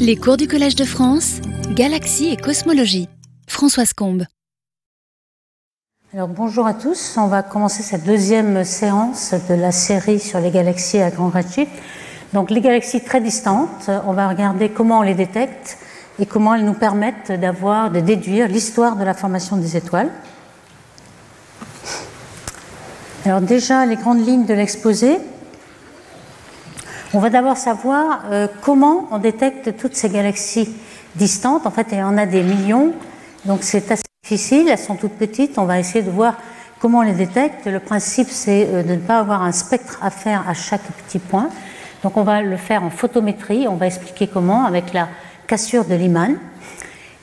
Les cours du Collège de France, Galaxie et Cosmologie. Françoise Combe. Alors bonjour à tous, on va commencer cette deuxième séance de la série sur les galaxies à grand redshift. Donc les galaxies très distantes, on va regarder comment on les détecte et comment elles nous permettent d'avoir, de déduire l'histoire de la formation des étoiles. Alors déjà les grandes lignes de l'exposé. On va d'abord savoir euh, comment on détecte toutes ces galaxies distantes. En fait, il y en a des millions, donc c'est assez difficile. Elles sont toutes petites. On va essayer de voir comment on les détecte. Le principe, c'est euh, de ne pas avoir un spectre à faire à chaque petit point. Donc on va le faire en photométrie. On va expliquer comment avec la cassure de Lyman.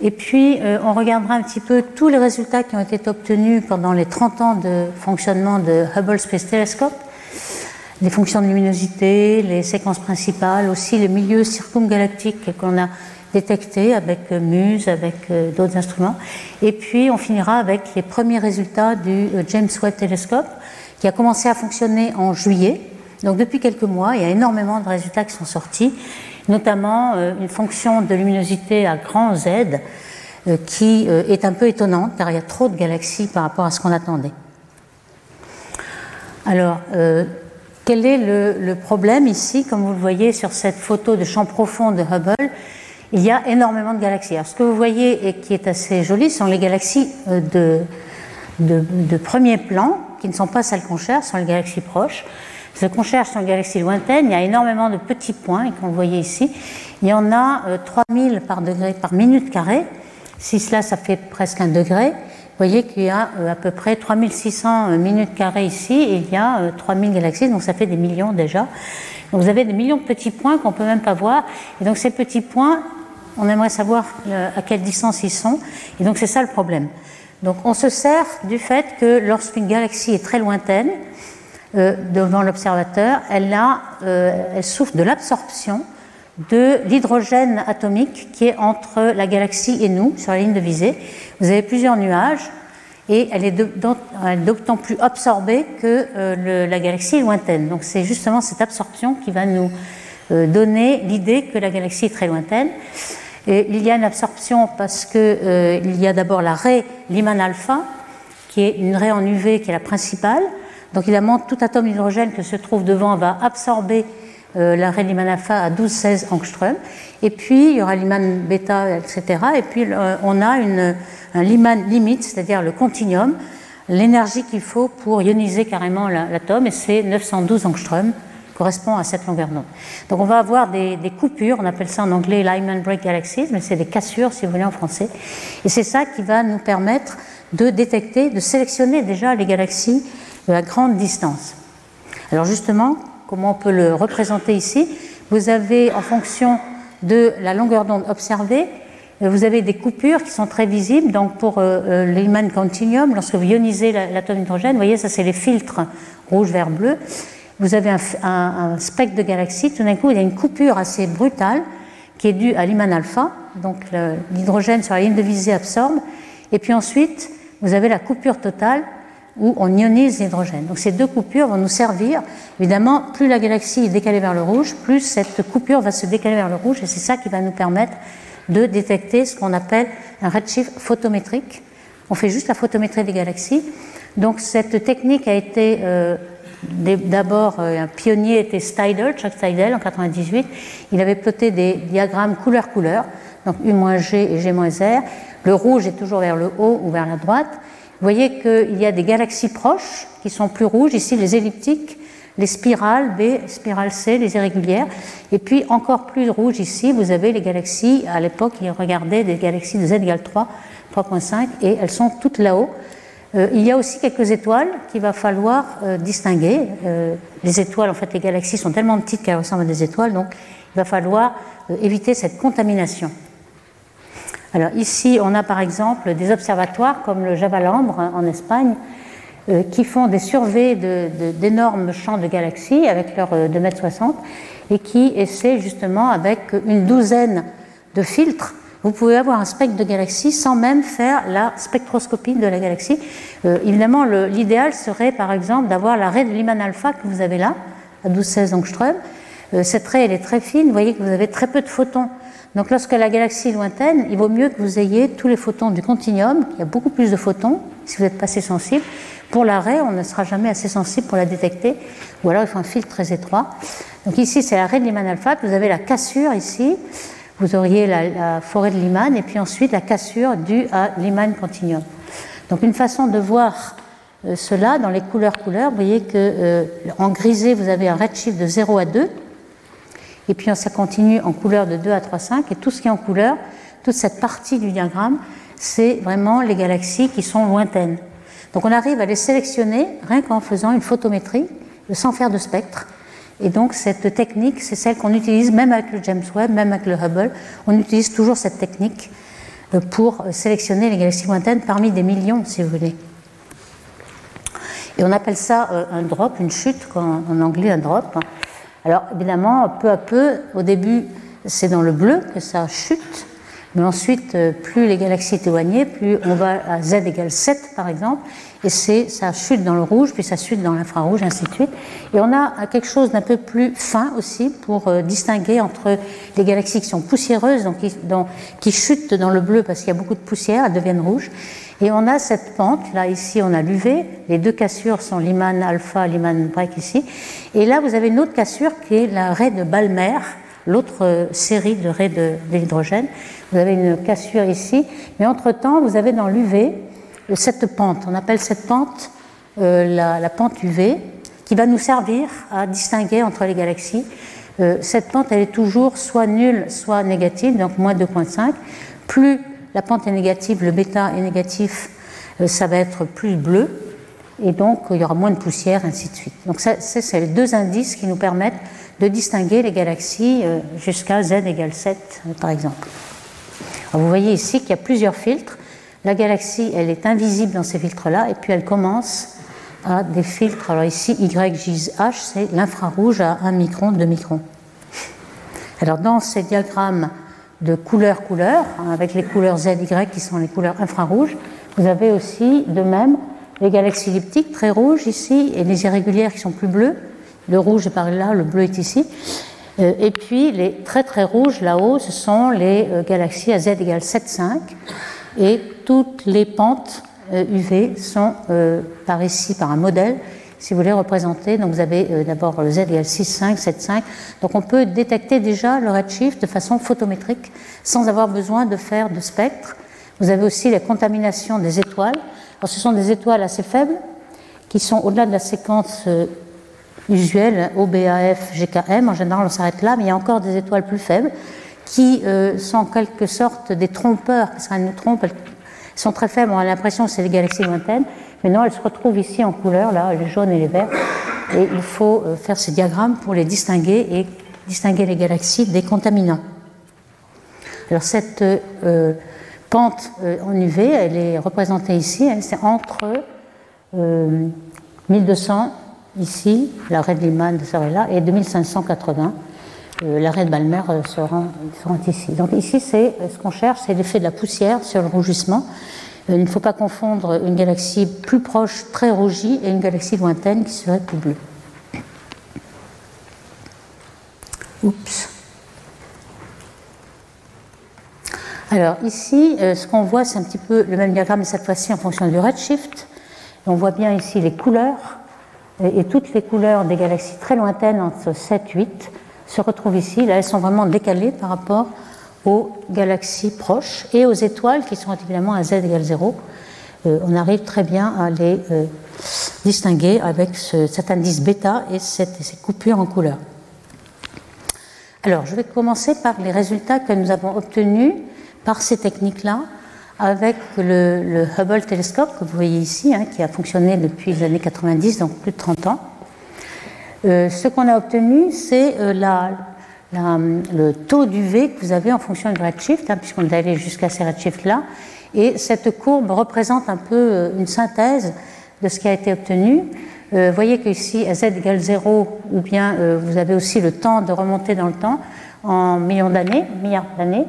Et puis, euh, on regardera un petit peu tous les résultats qui ont été obtenus pendant les 30 ans de fonctionnement de Hubble Space Telescope les fonctions de luminosité, les séquences principales, aussi le milieu circumgalactique qu'on a détecté avec MUSE, avec euh, d'autres instruments. Et puis on finira avec les premiers résultats du euh, James Webb Telescope qui a commencé à fonctionner en juillet. Donc depuis quelques mois, il y a énormément de résultats qui sont sortis, notamment euh, une fonction de luminosité à grand Z qui est un peu étonnante car il y a trop de galaxies par rapport à ce qu'on attendait. Alors, quel est le, problème ici Comme vous le voyez sur cette photo de champ profond de Hubble, il y a énormément de galaxies. Alors, ce que vous voyez et qui est assez joli sont les galaxies euh, de, premier plan, qui ne sont pas celles qu'on cherche, sont les galaxies proches. Ce qu'on cherche sont les galaxies lointaines. Il y a énormément de petits points, et vous voyez ici, il y en a 3000 euh, par degré par minute carrée. Si cela, ça fait presque un degré. Vous voyez qu'il y a euh, à peu près 3600 euh, minutes carrées ici et il y a 3000 euh, galaxies, donc ça fait des millions déjà. Donc vous avez des millions de petits points qu'on ne peut même pas voir. Et donc ces petits points, on aimerait savoir à quelle distance ils sont. Et donc c'est ça le problème. Donc on se sert du fait que lorsqu'une galaxie est très lointaine, devant l'observateur, elle, elle souffre de l'absorption de l'hydrogène atomique qui est entre la galaxie et nous, sur la ligne de visée. Vous avez plusieurs nuages et elle est d'autant plus absorbée que euh, la galaxie est lointaine. Donc c'est justement cette absorption qui va nous euh, donner l'idée que la galaxie est très lointaine. Il y a une absorption parce qu'il euh, y a d'abord la raie Lyman alpha, qui est une raie en UV qui est la principale. Donc évidemment, tout atome d'hydrogène que se trouve devant va absorber euh, la Lyman alpha à 12-16 angstrom. Et puis, il y aura Lyman bêta, etc. Et puis, on a une, un Lyman limite, c'est-à-dire le continuum, l'énergie qu'il faut pour ioniser carrément l'atome, et c'est 912 angstrom correspond à cette longueur d'onde. Donc on va avoir des, coupures, on appelle ça en anglais Lyman break galaxies, mais c'est des cassures si vous voulez en français. Et c'est ça qui va nous permettre de détecter, de sélectionner déjà les galaxies à grande distance. Alors justement, comment on peut le représenter ici. Vous avez, en fonction de la longueur d'onde observée, euh, vous avez des coupures qui sont très visibles. Donc pour euh, euh l'Hillman Continuum, lorsque vous ionisez l'atome d'hydrogène, vous voyez, ça c'est les filtres rouge, vert, bleu. Vous avez un, spectre de galaxie, tout d'un coup il y a une coupure assez brutale qui est due à Lyman alpha, donc l'hydrogène sur la ligne de visée absorbe, et puis ensuite vous avez la coupure totale où on ionise l'hydrogène. Donc ces deux coupures vont nous servir. Évidemment, plus la galaxie est décalée vers le rouge, plus cette coupure va se décaler vers le rouge, et c'est ça qui va nous permettre de détecter ce qu'on appelle un redshift photométrique. On fait juste la photométrie des galaxies. Donc cette technique a été euh, d'abord euh, un pionnier était Steidel, Chuck Steidel en 98. Il avait ploté des diagrammes couleur-couleur, donc U-G et G-R. Le rouge est toujours vers le haut ou vers la droite. Vous voyez qu'il y a des galaxies proches qui sont plus rouges, ici les elliptiques, les spirales B, spirale C, les irrégulières. Et puis encore plus rouge ici, vous avez les galaxies, à l'époque, ils regardaient des galaxies de Z égale 3, 3.5, et elles sont toutes là-haut. Euh, il y a aussi quelques étoiles qu'il va falloir euh, distinguer. Euh, les étoiles, en fait, les galaxies sont tellement petites qu'elles ressemblent à des étoiles, donc il va falloir éviter cette contamination. Alors ici, on a par exemple des observatoires comme le Javalambre en Espagne euh, qui font des surveys d'énormes champs de galaxies avec leurs 2,60 m et qui essaient justement avec une douzaine de filtres vous pouvez avoir un spectre de galaxies sans même faire la spectroscopie de la galaxie. Euh, évidemment, l'idéal serait par exemple d'avoir la raie de Lyman alpha que vous avez là, à 12-16 angstrom, cette raie, elle est très fine, vous voyez que vous avez très peu de photons. Donc lorsque la galaxie est lointaine, il vaut mieux que vous ayez tous les photons du continuum, il y a beaucoup plus de photons, si vous n'êtes pas assez sensible. Pour la raie, on ne sera jamais assez sensible pour la détecter, ou alors il faut un filtre très étroit. Donc ici, c'est la raie de Lyman alpha, vous avez la cassure ici, vous auriez la, forêt de Lyman, et puis ensuite la cassure due à Lyman continuum. Donc une façon de voir euh, cela dans les couleurs-couleurs, vous voyez que euh, en grisé, vous avez un redshift de 0 à 2, et puis ça continue en couleur de 2 à 3, 5, et tout ce qui est en couleur, toute cette partie du diagramme, c'est vraiment les galaxies qui sont lointaines. Donc on arrive à les sélectionner rien qu'en faisant une photométrie, sans faire de spectre. Et donc cette technique, c'est celle qu'on utilise même avec le James Webb, même avec le Hubble. On utilise toujours cette technique euh, pour sélectionner les galaxies lointaines parmi des millions, si vous voulez. Et on appelle ça euh, un drop, une chute, en anglais un drop. Alors évidemment, peu à peu, au début, c'est dans le bleu que ça chute, mais ensuite, euh, plus les galaxies sont éloignées, plus on va à z égale 7 par exemple, et ça chute dans le rouge, puis ça chute dans l'infrarouge, ainsi de suite. Et on a quelque chose d'un peu plus fin aussi pour euh, distinguer entre les galaxies qui sont poussiéreuses, donc qui, qui chutent dans le bleu parce qu'il y a beaucoup de poussière, elles deviennent rouges. Et on a cette pente, là ici on a l'UV, les deux cassures sont Lyman alpha, Lyman break ici. Et là vous avez une autre cassure qui est la raie de Balmer, l'autre euh, série de raies de, l'hydrogène. Vous avez une cassure ici, mais entre-temps, vous avez dans l'UV cette pente. On appelle cette pente euh, la, pente UV, qui va nous servir à distinguer entre les galaxies. Euh, cette pente, elle est toujours soit nulle, soit négative, donc moins 2,5. Plus la pente est négative, le bêta est négatif, ça va être plus bleu, et donc il y aura moins de poussière, ainsi de suite. Donc ça, c'est les deux indices qui nous permettent de distinguer les galaxies euh, jusqu'à z égale 7, euh, par exemple. vous voyez ici qu'il y a plusieurs filtres. La galaxie, elle est invisible dans ces filtres-là, et puis elle commence à des filtres. Alors ici, YJH, c'est l'infrarouge à 1 micron, 2 microns. Alors dans ces diagrammes de couleur-couleur, hein, avec les couleurs ZY qui sont les couleurs infrarouges, vous avez aussi de même les galaxies elliptiques très rouges ici et les irrégulières qui sont plus bleues. Le rouge est par là, le bleu est ici. Euh, et puis les très très rouges là-haut, ce sont les euh, galaxies à z égale 7,5. Et toutes les pentes UV euh, sont par ici, par un modèle, si vous voulez représenter. Donc vous avez d'abord le z égale 6,5, 7,5. Donc on peut détecter déjà le redshift de façon photométrique sans avoir besoin de faire de spectre. Vous avez aussi la contamination des étoiles. Ce sont des étoiles assez faibles qui sont au-delà de la séquence usuelles, OBAF, GKM, en général on s'arrête là, mais il y a encore des étoiles plus faibles qui euh, sont en quelque sorte des trompeurs, parce qu'elles nous trompent, elles sont très faibles, on a l'impression que c'est des galaxies lointaines, mais non, elles se retrouvent ici en couleur, là, les jaunes et les verts, et il faut euh, faire ces diagrammes pour les distinguer et distinguer les galaxies des contaminants. Alors cette euh, pente en UV, elle est représentée ici, hein, c'est entre 1200 ici, l'arrêt de Liman serait là, et 2580, euh, l'arrêt de Balmer euh, sera, ici. Donc ici, c'est euh, ce qu'on cherche, c'est l'effet de la poussière sur le rougissement. il ne faut pas confondre une galaxie plus proche, très rougie, et une galaxie lointaine qui serait plus bleue. Oups. Alors ici, ce qu'on voit, c'est un petit peu le même diagramme, mais cette fois-ci en fonction du redshift. On voit bien ici les couleurs et, toutes les couleurs des galaxies très lointaines entre 7 et 8 se retrouvent ici. Là, elles sont vraiment décalées par rapport aux galaxies proches et aux étoiles qui sont évidemment à z égale 0. Euh, on arrive très bien à les euh, distinguer avec cet indice bêta et ces coupures en couleur. Alors, je vais commencer par les résultats que nous avons obtenus par ces techniques-là avec le, Hubble télescope que vous voyez ici, hein, qui a fonctionné depuis les années 90, donc plus de 30 ans. Euh, ce qu'on a obtenu, c'est euh, le taux d'UV que vous avez en fonction du redshift, hein, puisqu'on est allé jusqu'à ces redshifts-là. Et cette courbe représente un peu euh, une synthèse de ce qui a été obtenu. vous voyez qu'ici, à z égale 0, ou bien vous avez aussi le temps de remonter dans le temps en millions d'années, milliards d'années.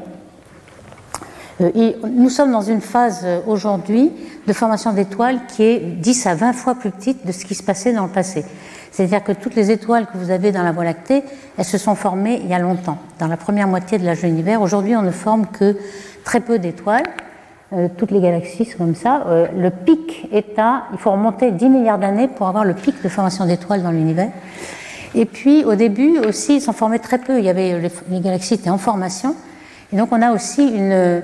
Euh, nous sommes dans une phase euh, aujourd'hui de formation d'étoiles qui est 10 à 20 fois plus petite de ce qui se passait dans le passé. C'est-à-dire que toutes les étoiles que vous avez dans la Voie lactée, elles se sont formées il y a longtemps, dans la première moitié de l'âge de l'univers. Aujourd'hui, on ne forme que très peu d'étoiles. Euh, toutes les galaxies sont comme ça. Le pic est à, il faut remonter 10 milliards d'années pour avoir le pic de formation d'étoiles dans l'univers. Et puis au début aussi, ils s'en formaient très peu. Il y avait les, galaxies étaient en formation, et donc on a aussi une,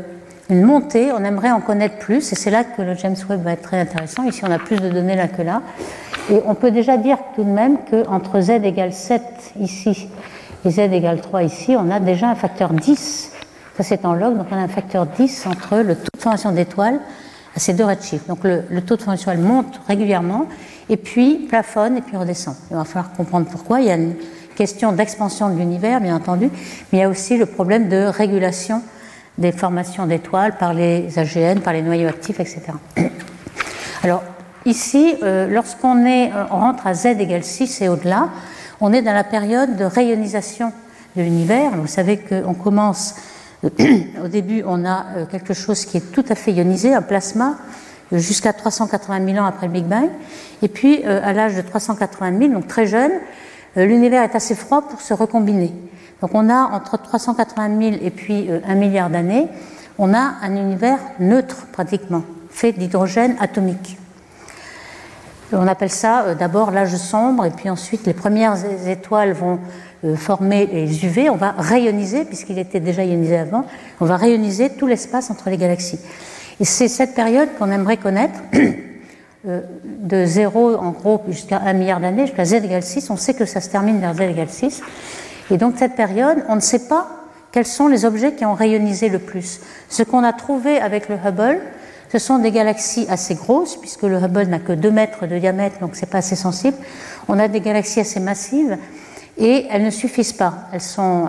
une montée. On aimerait en connaître plus, et c'est là que le James Webb va être très intéressant. Ici, on a plus de données là que là, et on peut déjà dire tout de même qu'entre z égale 7 ici et z égale 3 ici, on a déjà un facteur 10 ça, c'est en log, donc on a un facteur 10 entre le taux de formation d'étoiles à ces deux redshifts. Donc le, taux de formation elle monte régulièrement, et puis plafonne, et puis redescend. Il va falloir comprendre pourquoi. Il y a une question d'expansion de l'univers, bien entendu, mais il y a aussi le problème de régulation des formations d'étoiles par les AGN, par les noyaux actifs, etc. Alors, ici, euh, lorsqu'on est, euh, on rentre à z égale 6 et au-delà, on est dans la période de rayonisation de l'univers. Vous savez qu'on commence Au début, on a euh, quelque chose qui est tout à fait ionisé, un plasma, euh, jusqu'à 380 000 ans après le Big Bang. Et puis, euh, à l'âge de 380 000, donc très jeune, l'univers est assez froid pour se recombiner. Donc on a entre 380 000 et puis un milliard d'années, on a un univers neutre pratiquement, fait d'hydrogène atomique. On appelle ça d'abord l'âge sombre, et puis ensuite les premières étoiles vont euh, former les UV, on va rayoniser, puisqu'il était déjà ionisé avant, on va rayoniser tout l'espace entre les galaxies. Et c'est cette période qu'on aimerait connaître, euh, de 0 en gros jusqu'à 1 milliard d'années, jusqu'à z égale 6, on sait que ça se termine vers z égale 6. Et donc cette période, on ne sait pas quels sont les objets qui ont rayonisé le plus. Ce qu'on a trouvé avec le Hubble, ce sont des galaxies assez grosses, puisque le Hubble n'a que 2 mètres de diamètre, donc c'est pas assez sensible. On a des galaxies assez massives, et elles ne suffisent pas. Elles sont,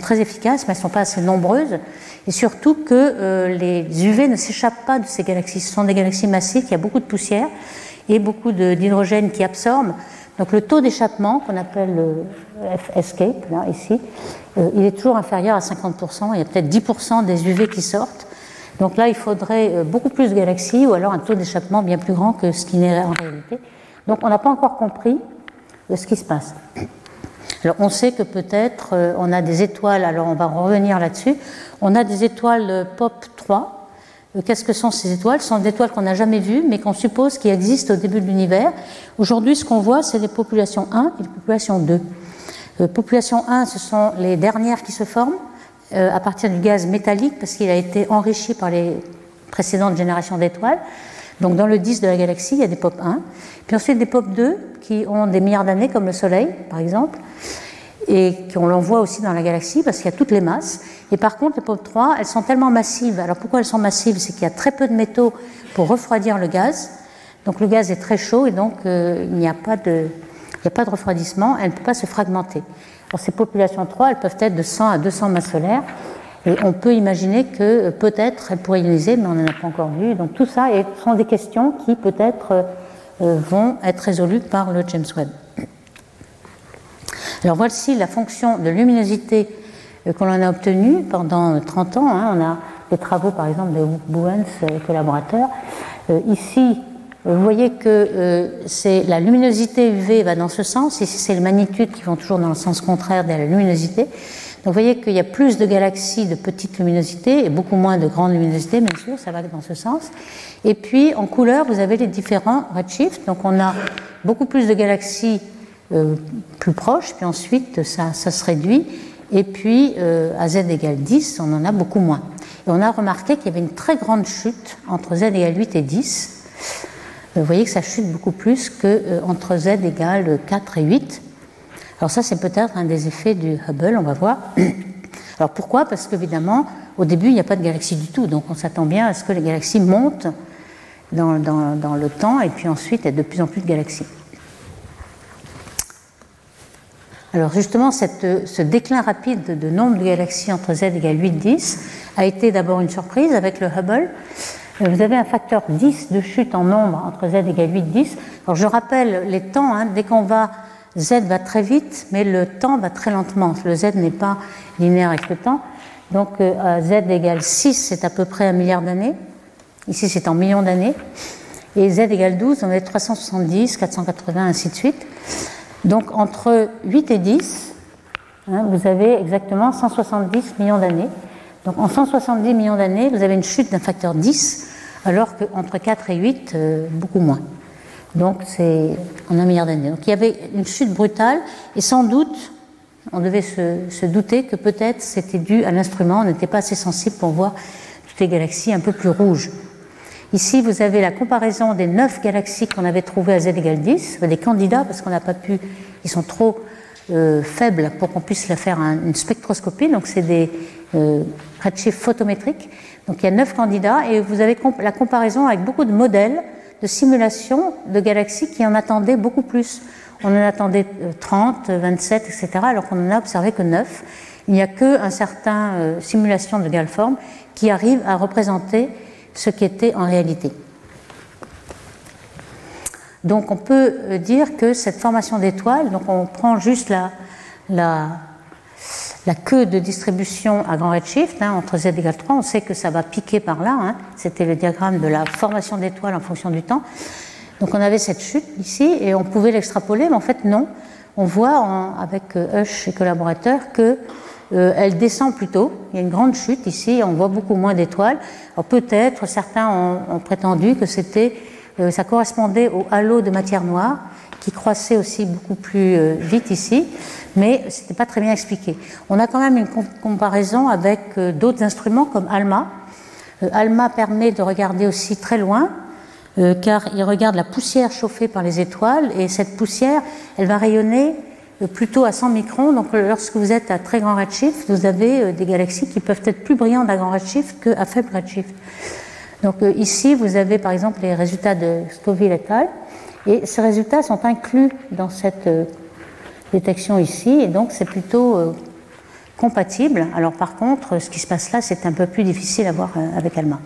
très efficaces, mais elles ne sont pas assez nombreuses. Et surtout que euh, les UV ne s'échappent pas de ces galaxies. Ce sont des galaxies massives, il y a beaucoup de poussière et beaucoup d'hydrogène qui absorbe. Donc le taux d'échappement, qu'on appelle le escape, là, ici, euh, il est toujours inférieur à 50%. Il y a peut-être 10% des UV qui sortent. Donc là, il faudrait euh, beaucoup plus de galaxies ou alors un taux d'échappement bien plus grand que ce qui n'est en réalité. Donc on n'a pas encore compris ce qui se passe. Alors on sait que peut-être euh, on a des étoiles, alors on va revenir là-dessus, on a des étoiles POP 3. Euh, qu'est-ce que sont ces étoiles Ce sont des étoiles qu'on n'a jamais vues, mais qu'on suppose qui existent au début de l'univers. Aujourd'hui, ce qu'on voit, c'est les populations 1 et les populations 2. Euh, population 1, ce sont les dernières qui se forment à partir du gaz métallique, parce qu'il a été enrichi par les précédentes générations d'étoiles. Donc dans le disque de la galaxie, il y a des POP 1. Puis ensuite des POP 2 qui ont des milliards d'années, comme le Soleil, par exemple, et qu'on l'envoie aussi dans la galaxie parce qu'il y a toutes les masses. Et par contre, les POP 3, elles sont tellement massives. Alors pourquoi elles sont massives? C'est qu'il y a très peu de métaux pour refroidir le gaz. Donc le gaz est très chaud et donc euh, il n'y a, pas de, a pas de refroidissement. Elle ne peut pas se fragmenter. Alors ces populations 3, elles peuvent être de 100 à 200 masses solaires. Et on peut imaginer que euh, peut-être elles pourraient ioniser, mais on n'en a pas encore vu. Donc tout ça sont des questions qui peut-être euh, vont être résolues par le James Webb. Alors voici la fonction de luminosité euh, qu'on a obtenue pendant 30 ans. Hein. On a des travaux par exemple de Bowens et collaborateurs. ici, vous voyez que c'est la luminosité UV va dans ce sens. Ici, c'est les magnitudes qui vont toujours dans le sens contraire de la luminosité. Donc vous voyez qu'il y a plus de galaxies de petite luminosité et beaucoup moins de grande luminosité, bien sûr, ça va dans ce sens. Et puis en couleur, vous avez les différents redshifts. Donc on a beaucoup plus de galaxies euh, plus proches, puis ensuite ça, se réduit. Et puis euh, à z égale 10, on en a beaucoup moins. Et on a remarqué qu'il y avait une très grande chute entre z égale 8 et 10. Euh, vous voyez que ça chute beaucoup plus qu'entre z égale 4 et 8. Alors ça, c'est peut-être un des effets du Hubble, on va voir. Alors pourquoi? Parce qu'évidemment, au début, il n'y a pas de galaxies du tout, donc on s'attend bien à ce que les galaxies montent dans, le temps, et puis ensuite, il y a de plus en plus de galaxies. Alors justement, ce déclin rapide de nombre de galaxies entre z égale 8-10 a été d'abord une surprise avec le Hubble. Vous avez un facteur 10 de chute en nombre entre z égale 8-10. Alors je rappelle les temps, hein, dès qu'on va Z va très vite, mais le temps va très lentement. Le Z n'est pas linéaire avec le temps. Donc euh, Z égale 6, c'est à peu près un milliard d'années. Ici, c'est en millions d'années. Et Z égale 12, on est 370, 480, ainsi de suite. Donc entre 8 et 10, hein, vous avez exactement 170 millions d'années. Donc en 170 millions d'années, vous avez une chute d'un facteur 10, alors qu'entre 4 et 8, euh, beaucoup moins. Donc c'est en un milliard d'années. Donc il y avait une chute brutale, et sans doute, on devait se, se douter que peut-être c'était dû à l'instrument, on n'était pas assez sensible pour voir toutes les galaxies un peu plus rouges. Ici, vous avez la comparaison des neuf galaxies qu'on avait trouvées à z égale 10, des candidats, parce qu'on n'a pas pu, ils sont trop euh, faibles pour qu'on puisse la faire une spectroscopie, donc c'est des euh, photométriques. Donc il y a neuf candidats et vous avez la comparaison avec beaucoup de modèles de simulation de galaxies qui en attendaient beaucoup plus. On en attendait 30, 27, etc., alors qu'on n'en a observé que 9. Il n'y a qu'un certain euh, simulation de galforme qui arrive à représenter ce qui était en réalité. Donc on peut euh, dire que cette formation d'étoiles, donc on prend juste la, la, la, queue de distribution à grand redshift, hein, entre z égale 3, on sait que ça va piquer par là, hein. c'était le diagramme de la formation d'étoiles en fonction du temps. Donc on avait cette chute ici et on pouvait l'extrapoler, mais en fait non. On voit avec euh, Hush et collaborateurs que euh, elle descend plutôt. Il y a une grande chute ici, on voit beaucoup moins d'étoiles. Peut-être certains ont, prétendu que c'était, euh, ça correspondait au halo de matière noire qui croissait aussi beaucoup plus euh, vite ici, mais ce n'était pas très bien expliqué. On a quand même une comparaison avec d'autres instruments comme ALMA. ALMA permet de regarder aussi très loin, car il regarde la poussière chauffée par les étoiles, et cette poussière, elle va rayonner plutôt à 100 microns. Donc lorsque vous êtes à très grand redshift, vous avez euh, des galaxies qui peuvent être plus brillantes à grand redshift qu'à faible redshift. Donc euh, ici, vous avez par exemple les résultats de Scoville et al. Et ces résultats sont inclus dans cette euh, détection ici, et donc c'est plutôt compatible. Alors par contre, ce qui se passe là, c'est un peu plus difficile à voir avec ALMA.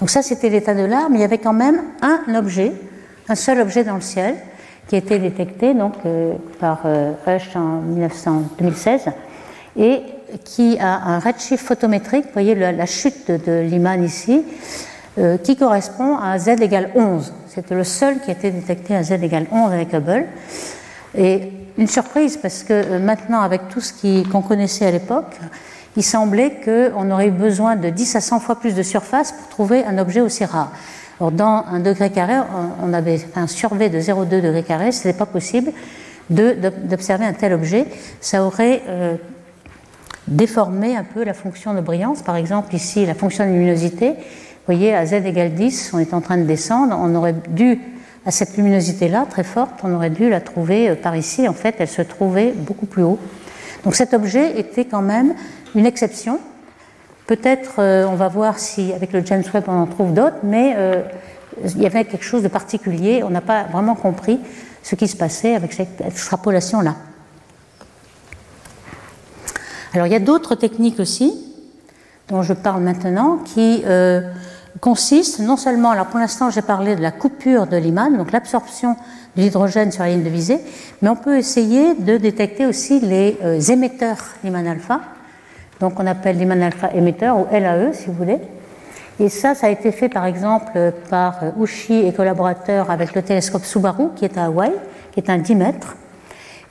Donc ça, c'était l'état de l'art, mais il y avait quand même un objet un seul objet dans le ciel qui a été détecté donc, euh, par euh, Hush en 2016 et qui a un redshift photométrique, vous voyez la, chute de, Lyman ici, euh, qui correspond à z égale 11. C'était le seul qui a été détecté à z égale 11 avec Hubble. Et une surprise parce que maintenant, avec tout ce qu'on connaissait à l'époque, il semblait qu'on aurait eu besoin de 10 à 100 fois plus de surface pour trouver un objet aussi rare dans un degré carré, on avait un survey de 0,2 degré carré, ce n'était pas possible d'observer un tel objet. Ça aurait euh, déformé un peu la fonction de brillance. Par exemple, ici, la fonction de luminosité, vous voyez, à z égale 10, on est en train de descendre, on aurait dû, à cette luminosité-là, très forte, on aurait dû la trouver euh, par ici. En fait, elle se trouvait beaucoup plus haut. Donc cet objet était quand même une exception Peut-être, euh, on va voir si avec le James Webb on en trouve d'autres, mais euh, il y avait quelque chose de particulier. On n'a pas vraiment compris ce qui se passait avec cette extrapolation-là. Alors il y a d'autres techniques aussi, dont je parle maintenant, qui euh, consistent non seulement, alors pour l'instant j'ai parlé de la coupure de Lyman, donc l'absorption de l'hydrogène sur la ligne de visée, mais on peut essayer de détecter aussi les émetteurs Lyman alpha donc on appelle l'Iman alpha émetteur ou LAE si vous voulez. Et ça, ça a été fait par exemple par Ushi et collaborateurs avec le télescope Subaru qui est à Hawaï, qui est un 10 mètres.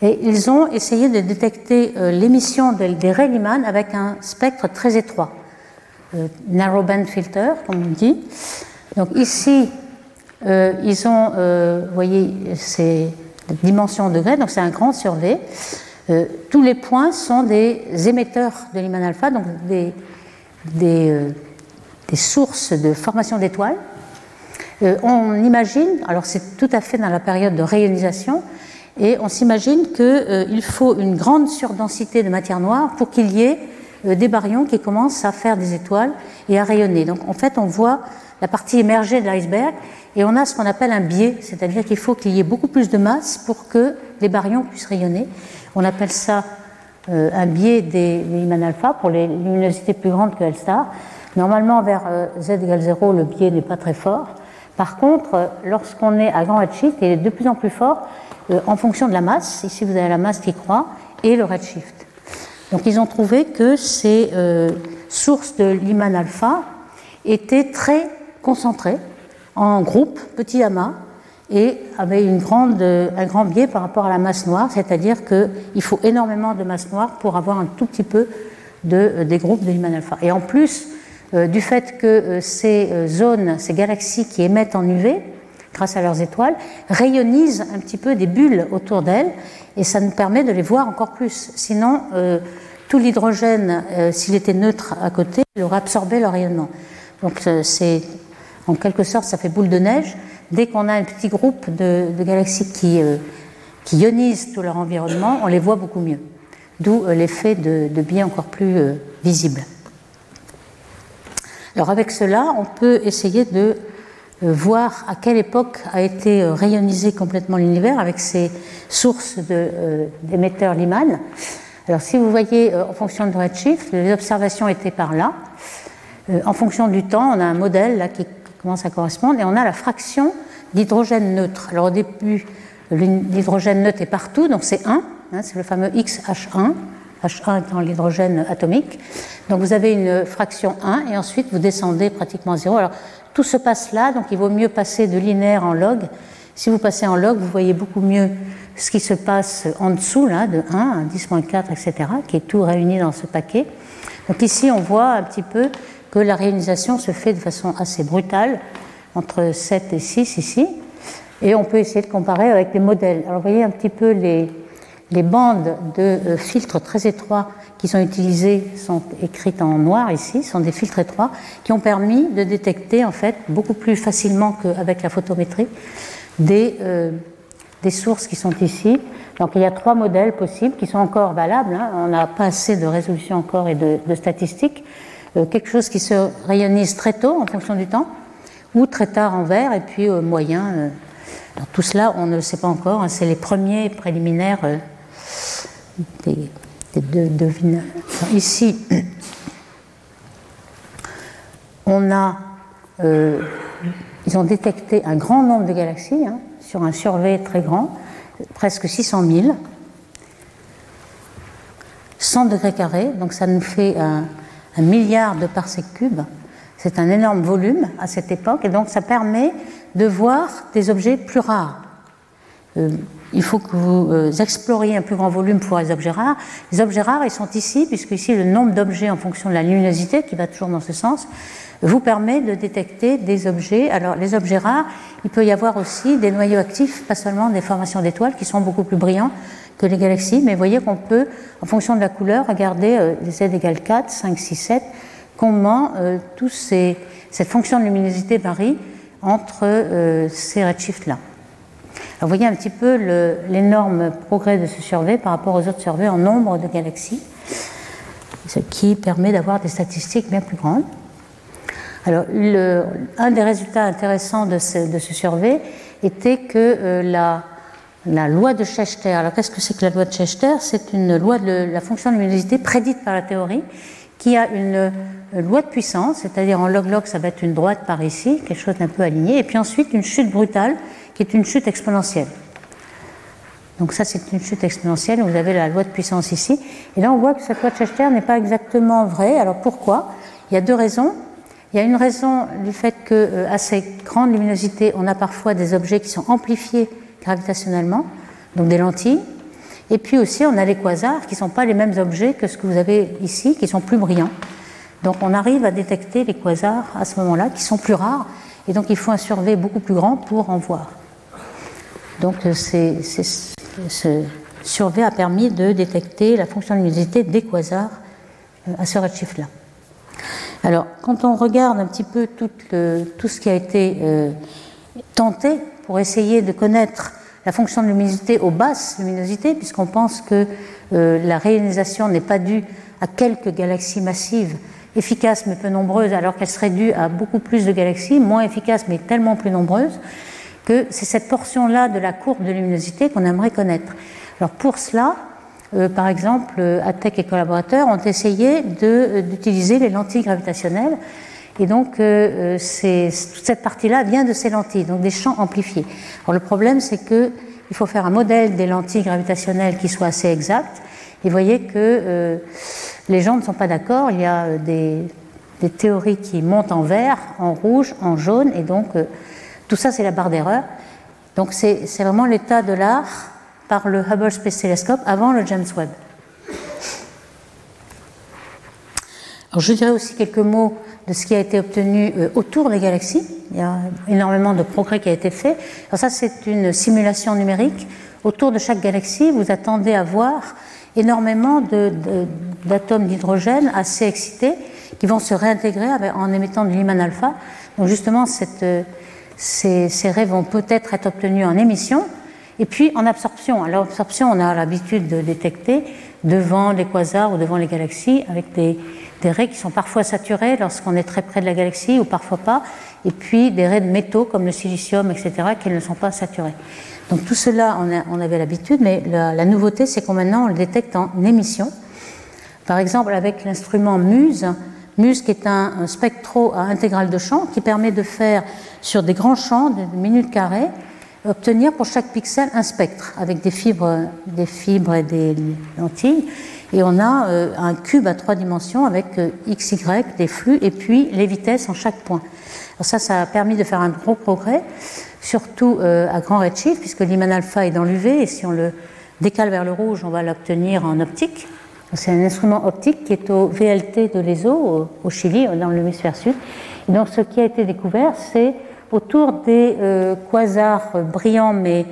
Et ils ont essayé de détecter euh, l'émission des rayons Lyman avec un spectre très étroit, euh, narrow band filter comme on dit. Donc ici, euh, ils ont, vous voyez, ces dimensions en degrés, donc c'est un grand survey. Euh, tous les points sont des émetteurs de Lyman alpha, donc des, euh, sources de formation d'étoiles. Euh, on imagine, alors c'est tout à fait dans la période de rayonisation, et on s'imagine qu'il faut une grande surdensité de matière noire pour qu'il y ait des baryons qui commencent à faire des étoiles et à rayonner. Donc en fait, on voit la partie émergée de l'iceberg et on a ce qu'on appelle un biais, c'est-à-dire qu'il faut qu'il y ait beaucoup plus de masse pour que les baryons puissent rayonner. On appelle ça euh, un biais des Lyman alpha pour les luminosités plus grandes que L star. Normalement, vers euh, z égale 0, le biais n'est pas très fort. Par contre, euh, lorsqu'on est à grand redshift, il est de plus en plus fort en fonction de la masse. Ici, vous avez la masse qui croît et le redshift. Donc, ils ont trouvé que ces sources de Lyman alpha étaient très concentrées en groupe, petits amas, et avait grande, un grand biais par rapport à la masse noire, c'est-à-dire qu'il faut énormément de masse noire pour avoir un tout petit peu de, des groupes de Lyman alpha. Et en plus du fait que ces zones, ces galaxies qui émettent en UV, grâce à leurs étoiles, rayonnisent un petit peu des bulles autour d'elles et ça nous permet de les voir encore plus. Sinon, euh, tout l'hydrogène, euh, s'il était neutre à côté, il aurait absorbé le rayonnement. Donc euh, c'est en quelque sorte, ça fait boule de neige. Dès qu'on a un petit groupe de, galaxies qui, qui, ionisent tout leur environnement, on les voit beaucoup mieux. D'où l'effet de, biais encore plus visible. Alors avec cela, on peut essayer de euh, voir à quelle époque a été euh, rayonisé complètement l'univers avec ces sources euh, d'émetteurs Lyman. Alors si vous voyez en fonction de redshift, les observations étaient par là. En fonction du temps, on a un modèle là qui commence à correspondre et on a la fraction d'hydrogène neutre. Alors au début, l'hydrogène neutre est partout, donc c'est 1, hein, c'est le fameux XH1, H1 étant l'hydrogène atomique. Donc vous avez une fraction 1 et ensuite vous descendez pratiquement à 0. Alors tout se passe là, donc il vaut mieux passer de linéaire en log. Si vous passez en log, vous voyez beaucoup mieux ce qui se passe en dessous, là, de 1 à 10.4, etc., qui est tout réuni dans ce paquet. Donc ici, on voit un petit peu que la réunisation se fait de façon assez brutale, entre 7 et 6 ici, et on peut essayer de comparer avec des modèles. Alors vous voyez un petit peu les, les bandes de euh, filtres très étroits qui sont utilisées sont écrites en noir ici, sont des filtres étroits qui ont permis de détecter en fait beaucoup plus facilement qu'avec la photométrie des, euh, des sources qui sont ici. Donc il y a trois modèles possibles qui sont encore valables. Hein. On n'a pas assez de résolution encore et de, statistiques. Euh, quelque chose qui se rayonnise très tôt en fonction du temps, ou très tard en vert, et puis euh, moyen. tout cela, on ne le sait pas encore. Hein. C'est les premiers préliminaires des, de, Ici, on a, euh, ils ont détecté un grand nombre de galaxies hein, sur un survey très grand, presque 600 000, 100 degrés carrés, donc ça nous fait un, milliard de parsecs cubes. C'est un énorme volume à cette époque, et donc ça permet de voir des objets plus rares. Euh, il faut que vous euh, exploriez un plus grand volume pour les objets rares. Les objets rares, ils sont ici, puisque ici le nombre d'objets en fonction de la luminosité, qui va toujours dans ce sens, vous permet de détecter des objets. Alors les objets rares, il peut y avoir aussi des noyaux actifs, pas seulement des formations d'étoiles, qui sont beaucoup plus brillants que les galaxies, mais vous voyez qu'on peut, en fonction de la couleur, regarder euh, Z égale 4, 5, 6, 7, comment euh, cette fonction de luminosité varie entre ces redshifts-là vous voyez un petit peu l'énorme progrès de ce survey par rapport aux autres surveys en nombre de galaxies, ce qui permet d'avoir des statistiques bien plus grandes. Alors, un des résultats intéressants de ce, de survey était que euh, la, la, loi de Schechter, alors qu'est-ce que c'est que la loi de Schechter C'est une loi de la fonction de luminosité prédite par la théorie qui a une, loi de puissance, c'est-à-dire en log-log ça va être une droite par ici, quelque chose d'un peu aligné, et puis ensuite une chute brutale qui est une chute exponentielle. Donc ça, c'est une chute exponentielle. Vous avez la loi de puissance ici. Et là, on voit que cette loi de Schechter n'est pas exactement vraie. Alors pourquoi? Il y a deux raisons. Il y a une raison du fait qu'à euh, à ces grandes luminosités, on a parfois des objets qui sont amplifiés gravitationnellement, donc des lentilles. Et puis aussi, on a les quasars qui ne sont pas les mêmes objets que ce que vous avez ici, qui sont plus brillants. Donc on arrive à détecter les quasars à ce moment-là, qui sont plus rares. Et donc il faut un survey beaucoup plus grand pour en voir. Donc euh, ce survey a permis de détecter la fonction de luminosité des quasars euh, à ce redshift-là. Alors, quand on regarde un petit peu tout, tout ce qui a été euh, tenté pour essayer de connaître la fonction de luminosité aux basses luminosités, puisqu'on pense que la réalisation n'est pas due à quelques galaxies massives efficaces mais peu nombreuses, alors qu'elle serait due à beaucoup plus de galaxies, moins efficaces mais tellement plus nombreuses, que c'est cette portion-là de la courbe de luminosité qu'on aimerait connaître. Alors pour cela, euh, par exemple, euh, Atec et collaborateurs ont essayé euh, d'utiliser les lentilles gravitationnelles. Et donc, toute cette partie-là vient de ces lentilles, donc des champs amplifiés. Le problème, c'est qu'il faut faire un modèle des lentilles gravitationnelles qui soit assez exact. Et vous voyez que les gens ne sont pas d'accord. Il y a des, des, théories qui montent en vert, en rouge, en jaune, et donc tout ça, c'est la barre d'erreur. Donc c'est vraiment l'état de l'art par le Hubble Space Telescope avant le James Webb. Alors je dirais aussi quelques mots de ce qui a été obtenu euh, autour des galaxies. Il y a énormément de progrès qui a été fait. Alors ça, c'est une simulation numérique. Autour de chaque galaxie, vous attendez à voir énormément d'atomes d'hydrogène assez excités qui vont se réintégrer en émettant du Lyman alpha. Donc justement, euh, ces, ces raies vont peut-être être obtenus en émission et puis en absorption. Alors l'absorption, on a l'habitude de détecter devant les quasars ou devant les galaxies avec des, des raies qui sont parfois saturées lorsqu'on est très près de la galaxie ou parfois pas, et puis des raies de métaux comme le silicium, etc., qui ne sont pas saturées. Donc tout cela, on, avait l'habitude, mais la, nouveauté, c'est qu'on maintenant on le détecte en émission. Par exemple, avec l'instrument MUSE, MUSE qui est un, spectro à intégrale de champ qui permet de faire sur des grands champs de minutes carrées, obtenir pour chaque pixel un spectre avec des fibres, des fibres et des lentilles et on a euh, un cube à trois dimensions avec euh, x, y, des flux, et puis les vitesses en chaque point. Alors ça, ça a permis de faire un gros progrès, surtout euh, à grand redshift, puisque l'iman alpha est dans l'UV, et si on le décale vers le rouge, on va l'obtenir en optique. C'est un instrument optique qui est au VLT de l'ESO, au Chili, dans l'hémisphère sud. Donc ce qui a été découvert, c'est autour des quasars brillants, mais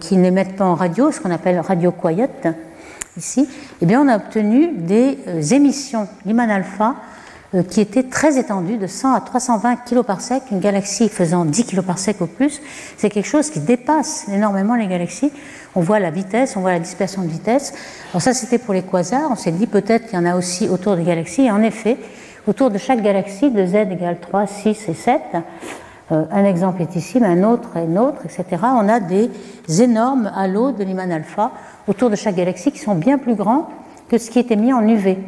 qui n'émettent pas en radio, ce qu'on appelle radio quiet, ici, eh bien, on a obtenu des euh, émissions Lyman alpha euh, qui étaient très étendues, de 100 à 320 kg par sec. Une galaxie faisant 10 kg par sec au plus, c'est quelque chose qui dépasse énormément les galaxies. On voit la vitesse, on voit la dispersion de vitesse. Alors ça, c'était pour les quasars. On s'est dit peut-être qu'il y en a aussi autour des galaxies. Et en effet, autour de chaque galaxie, de z égale 3, 6 et 7, euh, un exemple est ici, mais un autre et un autre, etc. On a des énormes halos de Lyman alpha autour de chaque galaxie qui sont bien plus grands que ce qui était mis en UV.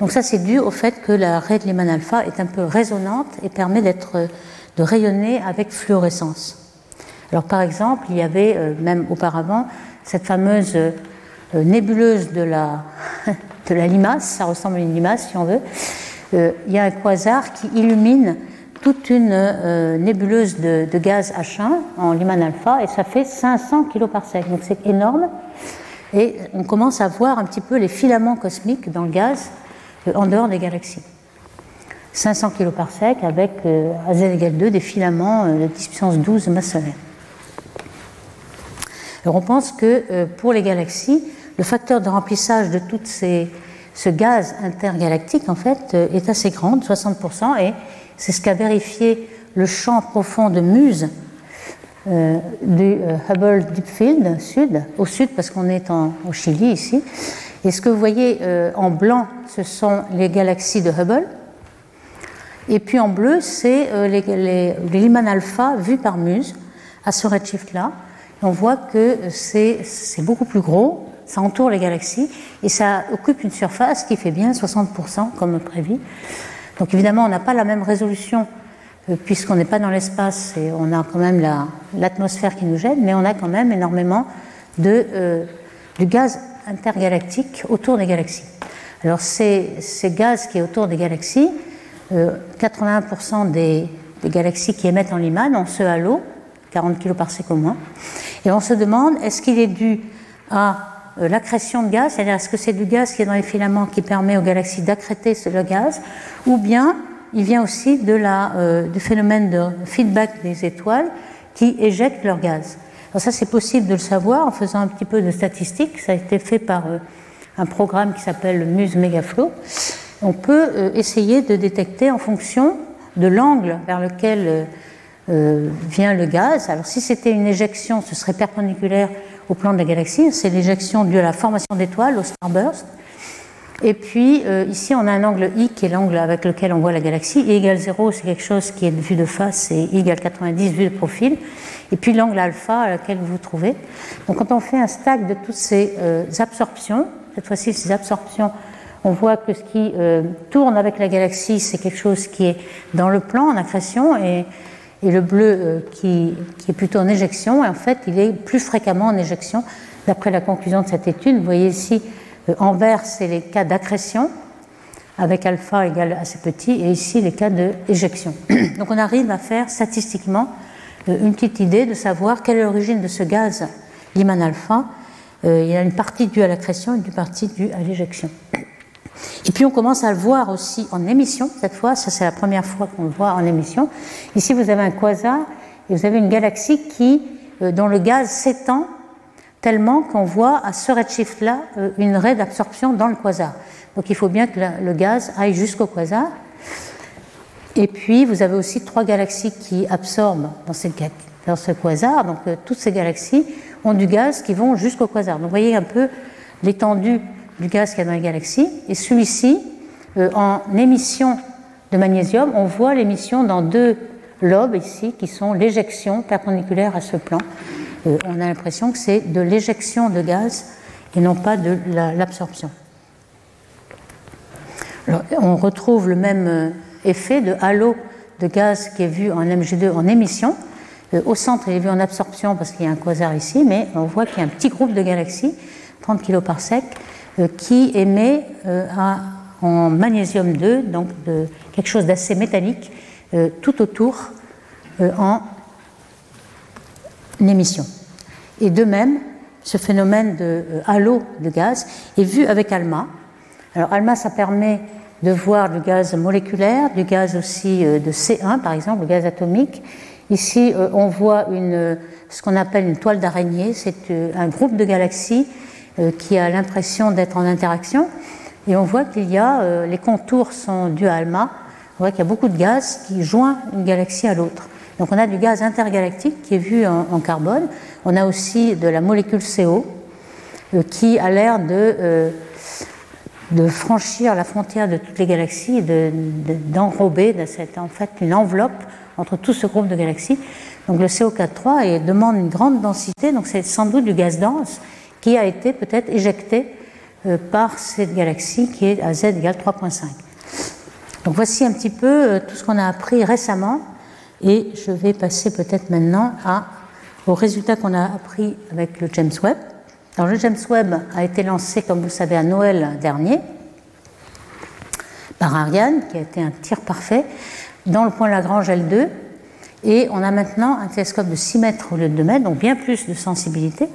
Donc ça c'est dû au fait que la raie de Lyman alpha est un peu résonante et permet d'être de rayonner avec fluorescence. Alors par exemple, il y avait euh, même auparavant cette fameuse euh, nébuleuse de la, de la limace, ça ressemble à une limace si on veut. Euh, il y a un quasar qui illumine toute une nébuleuse de, gaz H1 en Lyman alpha et ça fait 500 kg par sec. Donc c'est énorme. Et on commence à voir un petit peu les filaments cosmiques dans le gaz euh, en dehors des galaxies. 500 kg par sec avec euh, à z égale 2 des filaments euh, de puissance 12 de masse. Alors on pense que pour les galaxies, le facteur de remplissage de tout ce gaz intergalactique en fait est assez grand, 60%, et c'est ce qu'a vérifié le champ profond de Muse euh, du euh, Hubble Deep Field sud, au sud parce qu'on est au Chili ici. Et ce que vous voyez euh, en blanc, ce sont les galaxies de Hubble. Et puis en bleu, c'est les, les, les, Lyman alpha vus par Muse à ce redshift-là. On voit que c'est beaucoup plus gros, ça entoure les galaxies et ça occupe une surface qui fait bien 60% comme prévu. Donc évidemment, on n'a pas la même résolution euh, puisqu'on n'est pas dans l'espace et on a quand même l'atmosphère qui nous gêne, mais on a quand même énormément de, euh, gaz intergalactique autour des galaxies. Alors ces, ces gaz qui est autour des galaxies, 81% euh, des, galaxies qui émettent en Lyman ont ce halo, 40 kg par au moins, et on se demande est-ce qu'il est dû à l'accrétion de gaz, c'est-à-dire est-ce que c'est du gaz qui est dans les filaments qui permet aux galaxies d'accréter le gaz, ou bien il vient aussi de la, euh, du phénomène de feedback des étoiles qui éjectent leur gaz. Alors ça, c'est possible de le savoir en faisant un petit peu de statistiques. Ça a été fait par euh, un programme qui s'appelle Muse Megaflow. On peut euh, essayer de détecter en fonction de l'angle vers lequel vient le gaz. Alors si c'était une éjection, ce serait perpendiculaire au plan de la galaxie. C'est l'éjection due à la formation d'étoiles, au starburst. Et puis euh, ici, on a un angle I qui est l'angle avec lequel on voit la galaxie. I égale 0, c'est quelque chose qui est vu de face, et I égale 90 vu de profil. Et puis l'angle alpha à laquelle vous vous trouvez. Donc quand on fait un stack de toutes ces euh, absorptions, cette fois-ci ces absorptions, on voit que ce qui euh, tourne avec la galaxie, c'est quelque chose qui est dans le plan en accrétion, et, et le bleu qui, qui, est plutôt en éjection. En fait, il est plus fréquemment en éjection, d'après la conclusion de cette étude. Vous voyez ici euh, en vert, c'est les cas d'accrétion, avec alpha égale assez petit, et ici les cas d'éjection. Donc on arrive à faire statistiquement une petite idée de savoir quelle est l'origine de ce gaz Lyman alpha. il y a une partie due à l'accrétion et une partie due à l'éjection. Et puis on commence à le voir aussi en émission, cette fois, ça c'est la première fois qu'on le voit en émission. Ici vous avez un quasar et vous avez une galaxie qui, dont le gaz s'étend tellement qu'on voit à ce redshift-là une raie d'absorption dans le quasar. Donc il faut bien que le gaz aille jusqu'au quasar. Et puis vous avez aussi trois galaxies qui absorbent dans, dans ce quasar. Donc euh, toutes ces galaxies ont du gaz qui vont jusqu'au quasar. Donc vous voyez un peu l'étendue du gaz qu'il y a dans les galaxies. Et celui-ci, euh, en émission de magnésium, on voit l'émission dans deux lobes ici qui sont l'éjection perpendiculaire à ce plan. Euh, on a l'impression que c'est de l'éjection de gaz et non pas de l'absorption on retrouve le même euh, effet de halo de gaz qui est vu en MG2 en émission. Au centre, il est vu en absorption parce qu'il y a un quasar ici, mais on voit qu'il y a un petit groupe de galaxies, 30 kg par sec, qui émet en magnésium 2, donc quelque chose d'assez métallique, tout autour en émission. Et de même, ce phénomène de halo de gaz est vu avec ALMA, alors ALMA, ça permet de voir du gaz moléculaire, du gaz aussi euh, de C1 par exemple, le gaz atomique. Ici, euh, on voit ce qu'on appelle une toile d'araignée. C'est euh, un groupe de galaxies qui a l'impression d'être en interaction. Et on voit qu'il y a, les contours sont dus à ALMA. On voit qu'il y a beaucoup de gaz qui joint une galaxie à l'autre. Donc on a du gaz intergalactique qui est vu en, carbone. On a aussi de la molécule CO qui a l'air de de franchir la frontière de toutes les galaxies et d'enrober de, cette en fait une enveloppe entre tout ce groupe de galaxies. Donc le CO4-3 demande une grande densité, donc c'est sans doute du gaz dense qui a été peut-être éjecté euh, par cette galaxie qui est à z égale 3.5. Donc voici un petit peu euh, tout ce qu'on a appris récemment et je vais passer peut-être maintenant aux résultats qu'on a appris avec le James Webb. Alors, le James Webb a été lancé, comme vous le savez, à Noël dernier par Ariane, qui a été un tir parfait, dans le point Lagrange L2. Et on a maintenant un télescope de 6 mètres au lieu de 2 mètres, donc bien plus de sensibilité.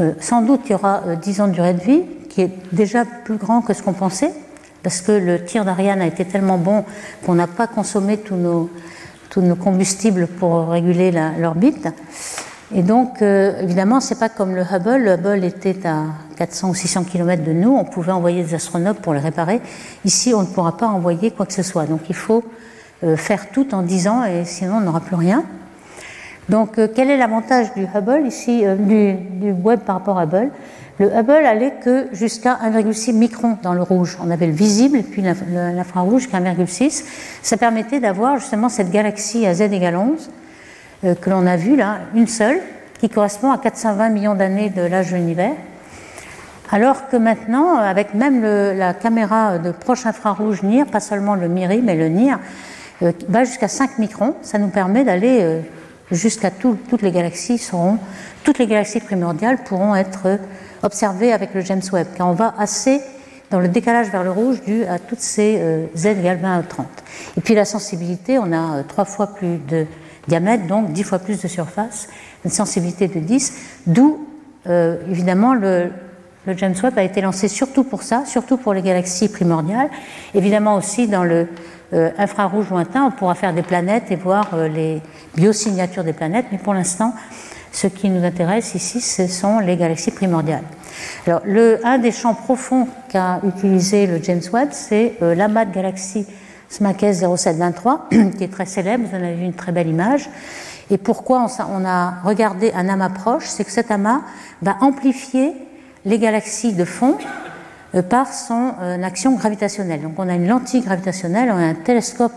Euh, sans doute il y aura 10 euh, ans de durée de vie, qui est déjà plus grand que ce qu'on pensait, parce que le tir d'Ariane a été tellement bon qu'on n'a pas consommé tous nos, tous nos combustibles pour réguler l'orbite. Et donc, euh, évidemment, c'est pas comme le Hubble. Le Hubble était à 400 ou 600 km de nous. On pouvait envoyer des astronautes pour le réparer. Ici, on ne pourra pas envoyer quoi que ce soit. Donc, il faut euh, faire tout en 10 ans et sinon, on n'aura plus rien. Donc, euh, quel est l'avantage du Hubble ici, du, du, Webb par rapport à Hubble? Le Hubble allait que jusqu'à 1,6 micron dans le rouge. On avait le visible puis l'infrarouge jusqu'à 1,6. Ça permettait d'avoir justement cette galaxie à z égale 11 euh, que l'on a vue là, une seule, qui correspond à 420 millions d'années de l'âge de l'univers. Alors que maintenant, avec même la caméra de proche infrarouge NIR, pas seulement le MIRI, mais le NIR, euh, va jusqu'à 5 microns, ça nous permet d'aller euh, jusqu'à toutes les galaxies seront, toutes les galaxies primordiales pourront être observées avec le James Webb, car on va assez dans le décalage vers le rouge dû à toutes ces Z égale 20 à 30. Et puis la sensibilité, on a trois fois plus de diamètre, donc 10 fois plus de surface, une sensibilité de 10, d'où euh, évidemment le, James Webb a été lancé surtout pour ça, surtout pour les galaxies primordiales. Évidemment aussi dans le euh, infrarouge lointain, on pourra faire des planètes et voir euh, les biosignatures des planètes, mais pour l'instant, ce qui nous intéresse ici, ce sont les galaxies primordiales. Alors, le, un des champs profonds qu'a utilisé le James Webb, c'est l'amas de galaxies SMACS 0723, qui est très célèbre, vous en avez vu une très belle image. Et pourquoi on a regardé un amas proche? C'est que cet amas va amplifier les galaxies de fond euh, par son euh, action gravitationnelle. Donc on a une lentille gravitationnelle, on a un télescope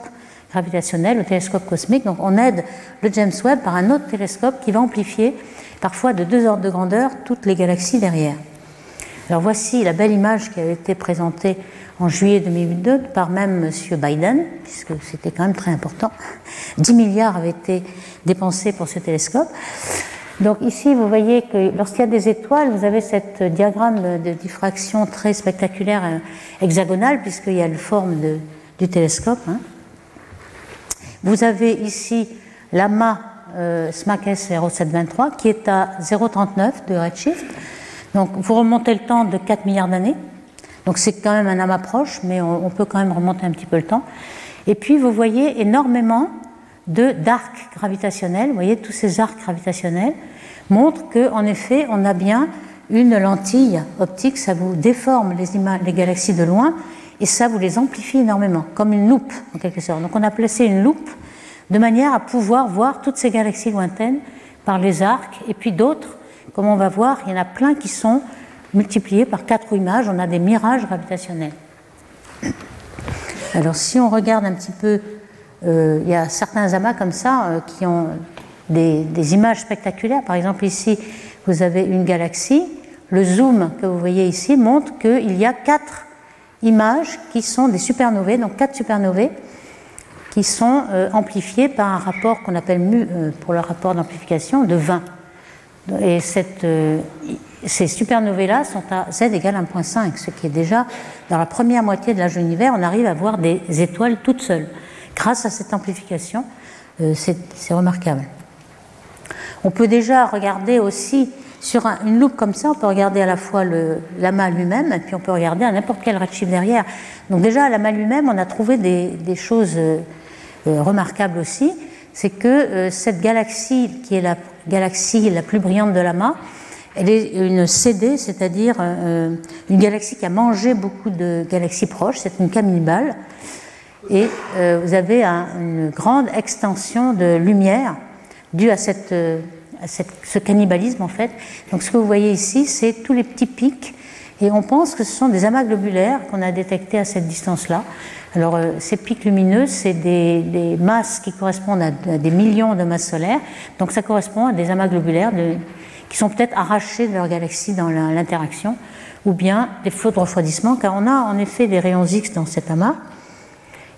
gravitationnel, le télescope cosmique. Donc on aide le James Webb par un autre télescope qui va amplifier parfois de deux ordres de grandeur toutes les galaxies derrière. Alors voici la belle image qui a été présentée en juillet 2002 par même M. Biden, puisque c'était quand même très important. 10 milliards avaient été dépensés pour ce télescope. Donc ici, vous voyez que lorsqu'il y a des étoiles, vous avez cette diagramme de diffraction très spectaculaire euh, hexagonale, puisqu'il y a la forme du télescope. Hein. Vous avez ici l'amas euh, SMAC S0723 qui est à 0,39 de redshift. Donc vous remontez le temps de 4 milliards d'années. Donc c'est quand même un amas proche, mais on, peut quand même remonter un petit peu le temps. Et puis vous voyez énormément d'arcs gravitationnels. Vous voyez tous ces arcs gravitationnels montrent qu'en effet on a bien une lentille optique, ça vous déforme les, les galaxies de loin et ça vous les amplifie énormément, comme une loupe en quelque sorte. Donc on a placé une loupe de manière à pouvoir voir toutes ces galaxies lointaines par les arcs et puis d'autres, comme on va voir, il y en a plein qui sont multipliés par quatre images, on a des mirages gravitationnels. Alors si on regarde un petit peu, euh, il y a certains amas comme ça euh, qui ont des, images spectaculaires. Par exemple ici, vous avez une galaxie. Le zoom que vous voyez ici montre qu'il y a quatre images qui sont des supernovae, donc quatre supernovae qui sont euh, amplifiées par un rapport qu'on appelle mu, pour le rapport d'amplification de 20. Et ces supernovae-là sont à z égale 1.5, ce qui est déjà, dans la première moitié de l'âge de l'univers, on arrive à voir des étoiles toutes seules. Grâce à cette amplification, euh, c'est remarquable. On peut déjà regarder aussi sur une loupe comme ça, on peut regarder à la fois l'amas lui-même et puis on peut regarder à n'importe quel redshift derrière. Donc déjà à l'amas lui-même, on a trouvé des, choses euh, euh, remarquables aussi. C'est que cette galaxie, qui est la galaxie la plus brillante de l'amas, elle est une CD, c'est-à-dire une galaxie qui a mangé beaucoup de galaxies proches, c'est une camibale. Et euh, vous avez une grande extension de lumière due à, cette, euh, à ce cannibalisme en fait. Donc ce que vous voyez ici, c'est tous les petits pics. Et on pense que ce sont des amas globulaires qu'on a détectés à cette distance-là. Alors ces pics lumineux, c'est des, masses qui correspondent à, des millions de masses solaires. Donc ça correspond à des amas globulaires qui sont peut-être arrachés de leur galaxie dans l'interaction, ou bien des flots de refroidissement, car on a en effet des rayons X dans cet amas.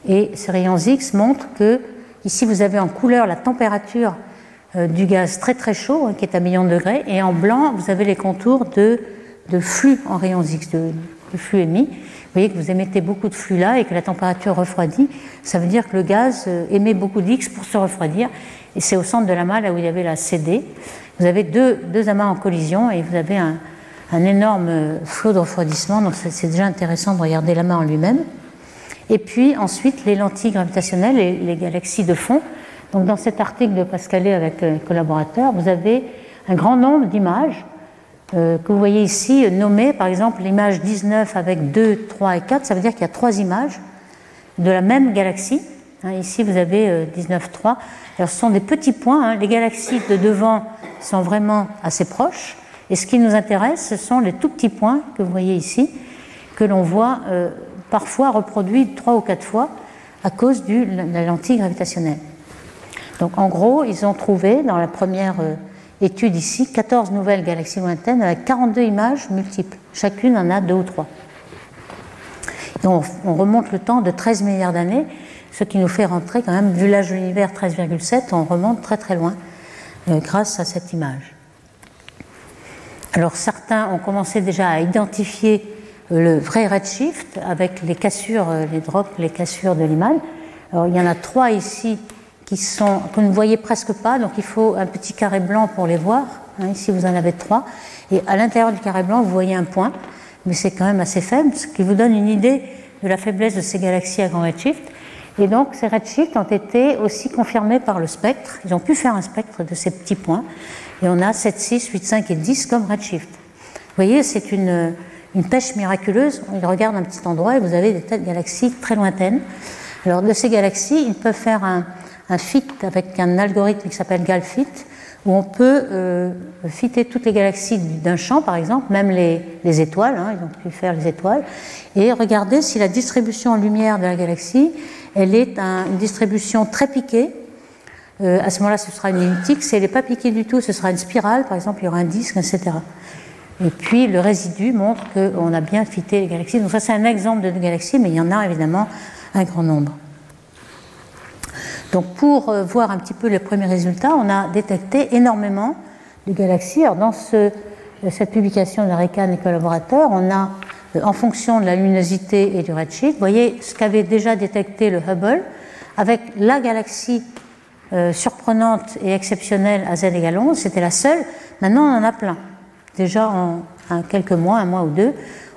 Et ces rayons X montrent que, ici vous avez en couleur la température euh, du gaz très très chaud, hein, qui est à millions de degrés, et en blanc vous avez les contours de, flux en rayons X, de, flux émis. Vous voyez que vous émettez beaucoup de flux là et que la température refroidit. Ça veut dire que le gaz euh, émet beaucoup d'X pour se refroidir. Et c'est au centre de l'amas, là où il y avait la CD. Vous avez deux, deux amas en collision et vous avez un, un énorme flot de refroidissement. Donc c'est déjà intéressant de regarder l'amas en lui-même. Et puis ensuite, les lentilles gravitationnelles et les galaxies de fond. Donc dans cet article de Pascalet avec les collaborateurs, vous avez un grand nombre d'images euh, que vous voyez ici nommées. Par exemple, l'image 19 avec 2, 3 et 4, ça veut dire qu'il y a trois images de la même galaxie. Hein, ici, vous avez 19, euh, 3. Alors, ce sont des petits points. Hein. Les galaxies de devant sont vraiment assez proches. Et ce qui nous intéresse, ce sont les tout petits points que vous voyez ici, que l'on voit euh, parfois reproduits trois ou quatre fois à cause de la lentille gravitationnelle. Donc en gros, ils ont trouvé dans la première euh, étude ici 14 nouvelles galaxies lointaines avec 42 images multiples. Chacune en a deux ou trois. on, on remonte le temps de 13 milliards d'années, ce qui nous fait rentrer quand même, vu l'âge de l'univers 13,7, on remonte très très loin. Euh, grâce à cette image. Alors certains ont commencé déjà à identifier le vrai redshift avec les cassures, euh, les drops, les cassures de l'image. Alors il y en a trois ici qui sont, que vous ne voyez presque pas, donc il faut un petit carré blanc pour les voir. Hein, ici vous en avez trois. Et à l'intérieur du carré blanc, vous voyez un point, mais c'est quand même assez faible, ce qui vous donne une idée de la faiblesse de ces galaxies à grand redshift. Et donc ces redshifts ont été aussi confirmés par le spectre. Ils ont pu faire un spectre de ces petits points. Et on a 7, 6, 8, 5 et 10 comme redshift. Vous voyez, c'est une, une pêche miraculeuse. On regarde un petit endroit et vous avez des tas de galaxies très lointaines. Alors de ces galaxies, ils peuvent faire un, fit avec un algorithme qui s'appelle GalFit, où on peut euh, fitter toutes les galaxies d'un champ, par exemple, même les, les étoiles, hein, ils ont pu faire les étoiles, et regarder si la distribution en lumière de la galaxie elle est une distribution très piquée. Euh, à ce moment-là, ce sera une elliptique. Si elle n'est pas piquée du tout, ce sera une spirale, par exemple, il y aura un disque, etc. Et puis le résidu montre qu'on a bien fité les galaxies. Donc ça, c'est un exemple de galaxies, mais il y en a évidemment un grand nombre. Donc pour euh, voir un petit peu les premiers résultats, on a détecté énormément de galaxies. Alors dans ce, cette publication de Rekan et collaborateurs, on a euh, en fonction de la luminosité et du redshift. Vous voyez ce qu'avait déjà détecté le Hubble avec la galaxie euh, surprenante et exceptionnelle à z égale 11, c'était la seule. Maintenant, on en a plein. Déjà en, quelques mois, un mois ou deux,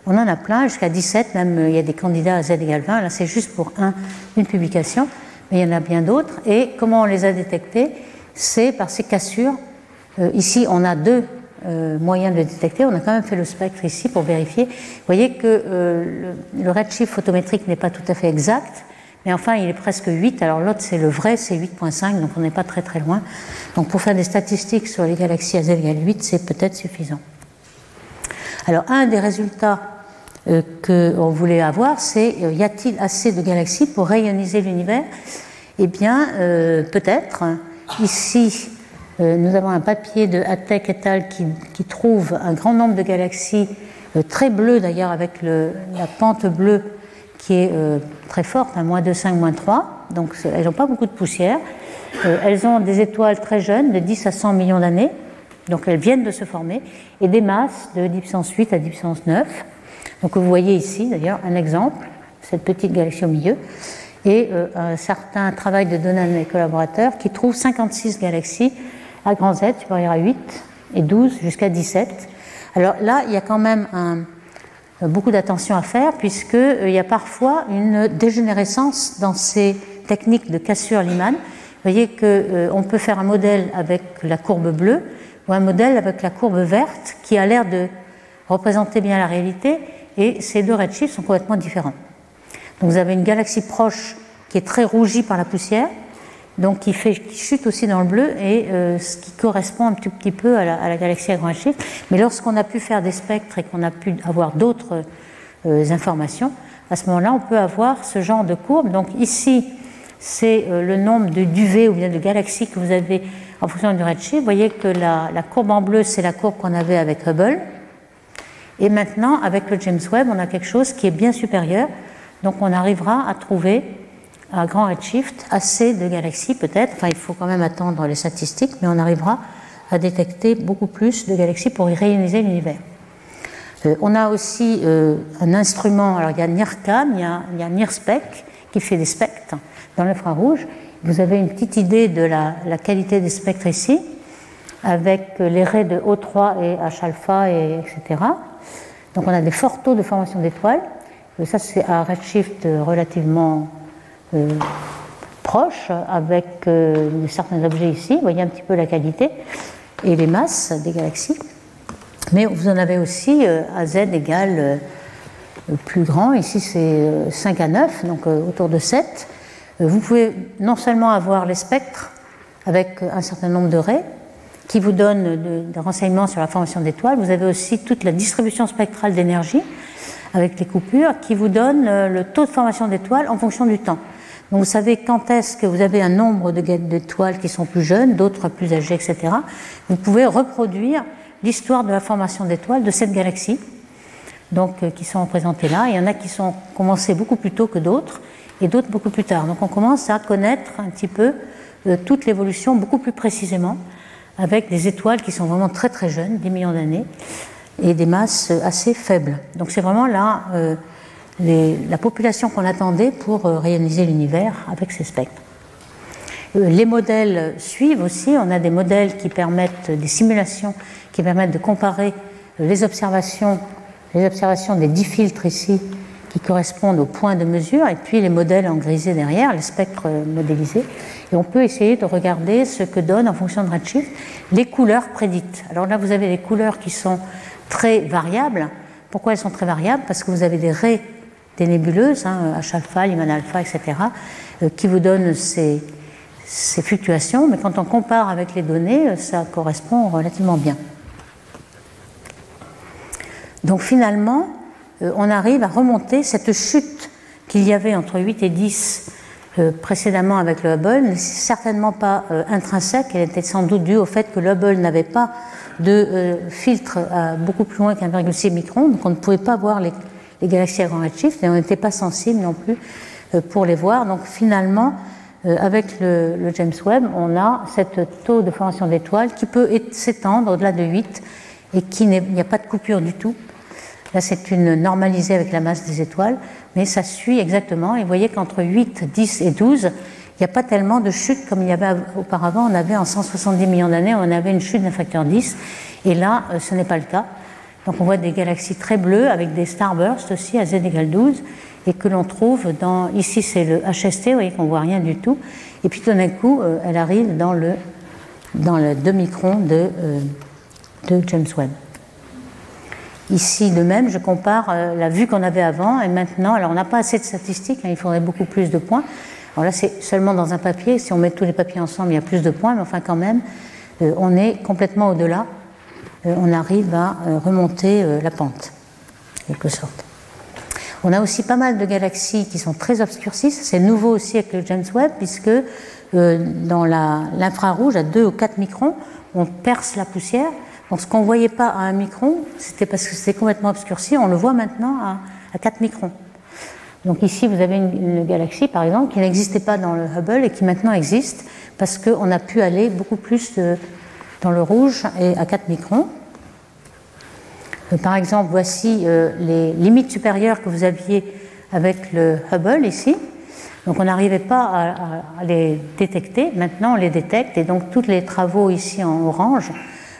on en a plein, jusqu'à 17, même euh, il y a des candidats à z égale 20. Là, c'est juste pour un, une publication, mais il y en a bien d'autres. Et comment on les a détectés? C'est par ces cassures. ici, on a deux euh, moyen de détecter. On a quand même fait le spectre ici pour vérifier. Vous voyez que euh, le, redshift photométrique n'est pas tout à fait exact, mais enfin il est presque 8. Alors l'autre c'est le vrai, c'est 8.5, donc on n'est pas très très loin. Donc pour faire des statistiques sur les galaxies à z égale 8, c'est peut-être suffisant. Alors un des résultats euh, qu'on voulait avoir, c'est y a-t-il assez de galaxies pour rayoniser l'univers? Eh bien, peut-être. Ici, euh, nous avons un papier de Attek et al. Qui, trouve un grand nombre de galaxies, euh, très bleues d'ailleurs, avec la pente bleue qui est euh, très forte, à moins 2,5, moins 3. Donc elles n'ont pas beaucoup de poussière. elles ont des étoiles très jeunes, de 10 à 100 millions d'années. Donc elles viennent de se former. Et des masses de 10 puissance 8 à 10 puissance 9. Donc vous voyez ici d'ailleurs un exemple, cette petite galaxie au milieu et un certain travail de Donan et collaborateurs qui trouve 56 galaxies à grand Z supérieur à 8 et 12 jusqu'à 17. Alors là, il y a quand même beaucoup d'attention à faire puisqu'il euh, y a parfois une dégénérescence dans ces techniques de cassure-Lyman. Vous voyez qu'on euh, peut faire un modèle avec la courbe bleue ou un modèle avec la courbe verte qui a l'air de représenter bien la réalité et ces deux redshifts sont complètement différents. Donc vous avez une galaxie proche qui est très rougie par la poussière donc qui, fait, chute aussi dans le bleu et euh, ce qui correspond un tout petit peu à la, galaxie à grand chiffre. Mais lorsqu'on a pu faire des spectres et qu'on a pu avoir d'autres euh, informations, à ce moment-là, on peut avoir ce genre de courbe. Donc ici, c'est euh, le nombre de duvées ou bien de galaxies que vous avez en fonction du redshift. Vous voyez que la courbe en bleu, c'est la courbe qu'on avait avec Hubble. Et maintenant, avec le James Webb, on a quelque chose qui est bien supérieur. Donc on arrivera à trouver à grand redshift, assez de galaxies peut-être, il faut quand même attendre les statistiques, mais on arrivera à détecter beaucoup plus de galaxies pour y réuniser l'univers. Euh, on a aussi euh, un instrument, alors il y a NIRCAM, il y a, il NIRSPEC qui fait des spectres dans l'infrarouge. Vous avez une petite idée de la, qualité des spectres ici, avec les raies de O3 et H-alpha, et etc. Donc on a des forts taux de formation d'étoiles. Euh, ça c'est à redshift relativement proche avec euh, certains objets ici. Vous voyez un petit peu la qualité et les masses des galaxies. Mais vous en avez aussi euh, à z égale plus grand. Ici, c'est 5 à 9, donc autour de 7. Vous pouvez non seulement avoir les spectres avec un certain nombre de raies qui vous donnent des renseignements sur la formation d'étoiles, vous avez aussi toute la distribution spectrale d'énergie avec les coupures qui vous donne le taux de formation d'étoiles en fonction du temps. Donc vous savez quand est-ce que vous avez un nombre d'étoiles qui sont plus jeunes, d'autres plus âgées, etc. Vous pouvez reproduire l'histoire de la formation d'étoiles de cette galaxie, donc euh, qui sont représentées là. Il y en a qui sont commencées beaucoup plus tôt que d'autres, et d'autres beaucoup plus tard. Donc on commence à connaître un petit peu euh, toute l'évolution beaucoup plus précisément, avec des étoiles qui sont vraiment très très jeunes, des millions d'années, et des masses assez faibles. Donc c'est vraiment là euh, la population qu'on attendait pour euh, réaliser l'univers avec ces spectres. Euh, les modèles suivent aussi. On a des modèles qui permettent, des simulations qui permettent de comparer euh, les observations, les observations des dix filtres ici qui correspondent aux points de mesure, et puis les modèles en grisé derrière, les spectres modélisés. Et on peut essayer de regarder ce que donnent en fonction de Redshift les couleurs prédites. Alors là, vous avez des couleurs qui sont très variables. Pourquoi elles sont très variables? Parce que vous avez des raies des nébuleuses, hein, H-alpha, Lyman alpha, etc., euh, qui vous donnent ces, fluctuations, mais quand on compare avec les données, euh, ça correspond relativement bien. Donc finalement, euh, on arrive à remonter cette chute qu'il y avait entre 8 et 10 précédemment avec le Hubble, n'est certainement pas intrinsèque, elle était sans doute due au fait que le Hubble n'avait pas de filtre à beaucoup plus loin qu'un 1,6 micron, donc on ne pouvait pas voir les, les galaxies à grand redshift et on n'était pas sensible non plus euh, pour les voir. Donc finalement, euh, avec le, James Webb, on a cette taux de formation d'étoiles qui peut s'étendre au-delà de 8 et qui n'y a pas de coupure du tout. Là, c'est une normalisée avec la masse des étoiles, mais ça suit exactement. Et vous voyez qu'entre 8, 10 et 12, il n'y a pas tellement de chutes comme il y avait auparavant. On avait en 170 millions d'années, on avait une chute d'un facteur 10. Et là, euh, ce n'est pas le cas. Donc on voit des galaxies très bleues avec des starbursts aussi à z égale 12 et que l'on trouve dans. Ici, c'est le HST, vous voyez qu'on voit rien du tout. Et puis tout d'un coup, euh, elle arrive dans le, dans le 2 microns de, euh, de James Webb. Ici, de même, je compare euh, la vue qu'on avait avant et maintenant. Alors, on n'a pas assez de statistiques, hein, il faudrait beaucoup plus de points. Alors là, c'est seulement dans un papier. Si on met tous les papiers ensemble, il y a plus de points, mais enfin, quand même, on est complètement au-delà. On arrive à remonter la pente, en quelque sorte. On a aussi pas mal de galaxies qui sont très obscurcies. C'est nouveau aussi avec le James Webb, puisque euh, dans l'infrarouge, à 2 ou 4 microns, on perce la poussière. Donc ce qu'on ne voyait pas à 1 micron, c'était parce que c'était complètement obscurci. On le voit maintenant à, 4 microns. Donc ici, vous avez une, galaxie, par exemple, qui n'existait pas dans le Hubble et qui maintenant existe parce qu'on a pu aller beaucoup plus dans le rouge et à 4 microns. Euh, par exemple, voici euh, les limites supérieures que vous aviez avec le Hubble ici. Donc on n'arrivait pas à, les détecter. Maintenant, on les détecte et donc tous les travaux ici en orange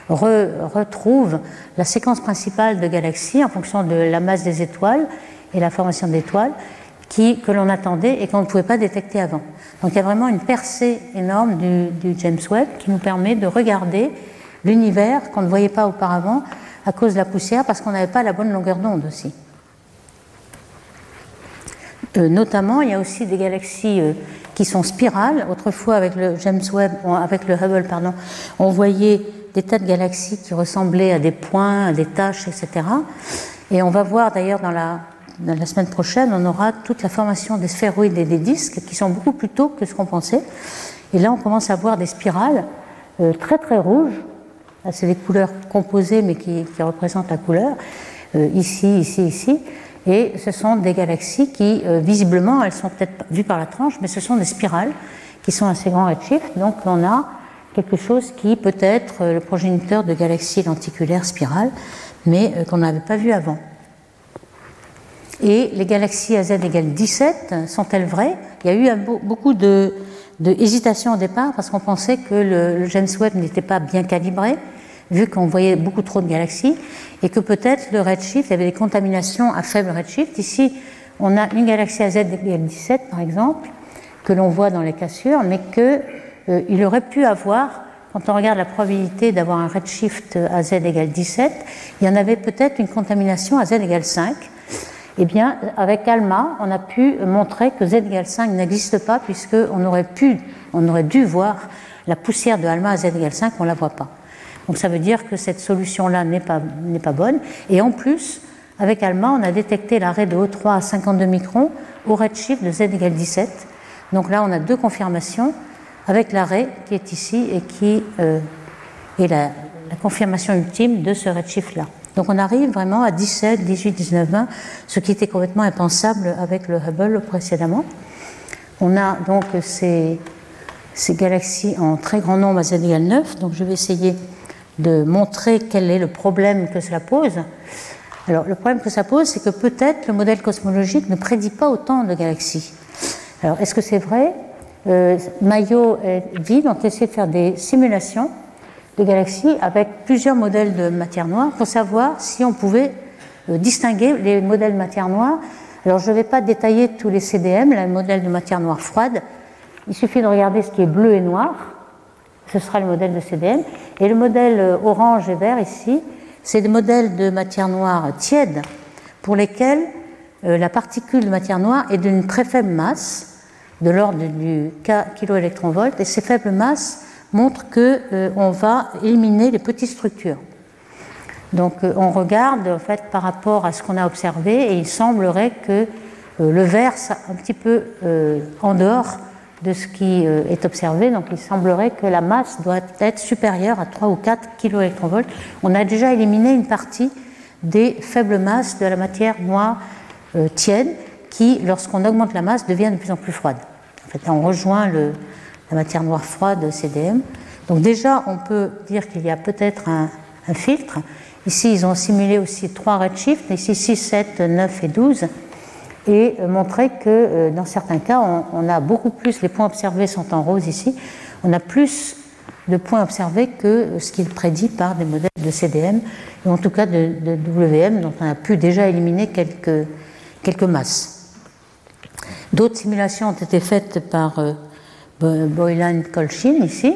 retrouvent la séquence principale de galaxies en fonction de la masse des étoiles et la formation d'étoiles que l'on attendait et qu'on ne pouvait pas détecter avant. Donc il y a vraiment une percée énorme du, James Webb qui nous permet de regarder l'univers qu'on ne voyait pas auparavant à cause de la poussière parce qu'on n'avait pas la bonne longueur d'onde aussi. Euh, notamment, il y a aussi des galaxies euh, qui sont spirales. Autrefois, avec le James Webb, avec le Hubble, pardon, on voyait des tas de galaxies qui ressemblaient à des points, à des taches, etc. Et on va voir d'ailleurs dans la, la semaine prochaine, on aura toute la formation des sphéroïdes et des disques qui sont beaucoup plus tôt que ce qu'on pensait. Et là, on commence à voir des spirales euh, très très rouges c'est des couleurs composées mais qui, représentent la couleur, euh, ici, ici, ici. Et ce sont des galaxies qui, euh, visiblement, elles sont peut-être vues par la tranche, mais ce sont des spirales qui sont assez grand redshift. Donc on a quelque chose qui peut être le progéniteur de galaxies lenticulaires spirales, mais qu'on n'avait pas vu avant. Et les galaxies à z égale 17, sont-elles vraies? Il y a eu beaucoup de, hésitation au départ parce qu'on pensait que le James Webb n'était pas bien calibré vu qu'on voyait beaucoup trop de galaxies, et que peut-être le redshift, il y avait des contaminations à faible redshift. Ici, on a une galaxie à z égale 17, par exemple, que l'on voit dans les cassures, mais qu'il euh, aurait pu avoir, quand on regarde la probabilité d'avoir un redshift à z égale 17, il y en avait peut-être une contamination à z égale 5. Eh bien, avec ALMA, on a pu montrer que z égale 5 n'existe pas, puisqu'on aurait on aurait dû voir la poussière de ALMA à z égale 5, on ne la voit pas. Donc ça veut dire que cette solution-là n'est pas, pas bonne. Et en plus, avec ALMA, on a détecté l'arrêt de O3 à 52 microns au redshift de Z égale 17. Donc là, on a deux confirmations avec l'arrêt qui est ici et qui euh, est la, confirmation ultime de ce redshift-là. Donc on arrive vraiment à 17, 18, 19, 20, ce qui était complètement impensable avec le Hubble précédemment. On a donc ces, galaxies en très grand nombre à Z égale 9. Donc je vais essayer de montrer quel est le problème que cela pose. Alors, le problème que ça pose, c'est que peut-être le modèle cosmologique ne prédit pas autant de galaxies. Alors, est-ce que c'est vrai? Euh, Maillot et Vide ont essayé de faire des simulations de galaxies avec plusieurs modèles de matière noire pour savoir si on pouvait euh, distinguer les modèles de matière noire. Alors, je ne vais pas détailler tous les CDM, les modèles de matière noire froide. Il suffit de regarder ce qui est bleu et noir ce sera le modèle de CDM. Et le modèle euh, orange et vert ici, c'est des modèles de matière noire tiède pour lesquels euh, la particule de matière noire est d'une très faible masse, de l'ordre du kilo-électron-volt, et ces faibles masses montrent qu'on euh, va éliminer les petites structures. Donc on regarde en fait par rapport à ce qu'on a observé et il semblerait que le vert, un petit peu en dehors de ce qui euh, est observé. Donc il semblerait que la masse doit être supérieure à 3 ou 4 kV. On a déjà éliminé une partie des faibles masses de la matière noire euh, tiède qui, lorsqu'on augmente la masse, devient de plus en plus froide. En fait, on rejoint le, la matière noire froide CDM. Donc déjà, on peut dire qu'il y a peut-être un, un, filtre. Ici, ils ont simulé aussi trois redshifts, ici 6, 7, 9 et 12. et montrer que dans certains cas, on, a beaucoup plus, les points observés sont en rose ici, on a plus de points observés que ce qui est prédit par des modèles de CDM, ou en tout cas de, WM, dont on a pu déjà éliminer quelques, quelques masses. D'autres simulations ont été faites par euh, Boylan Kolchin ici,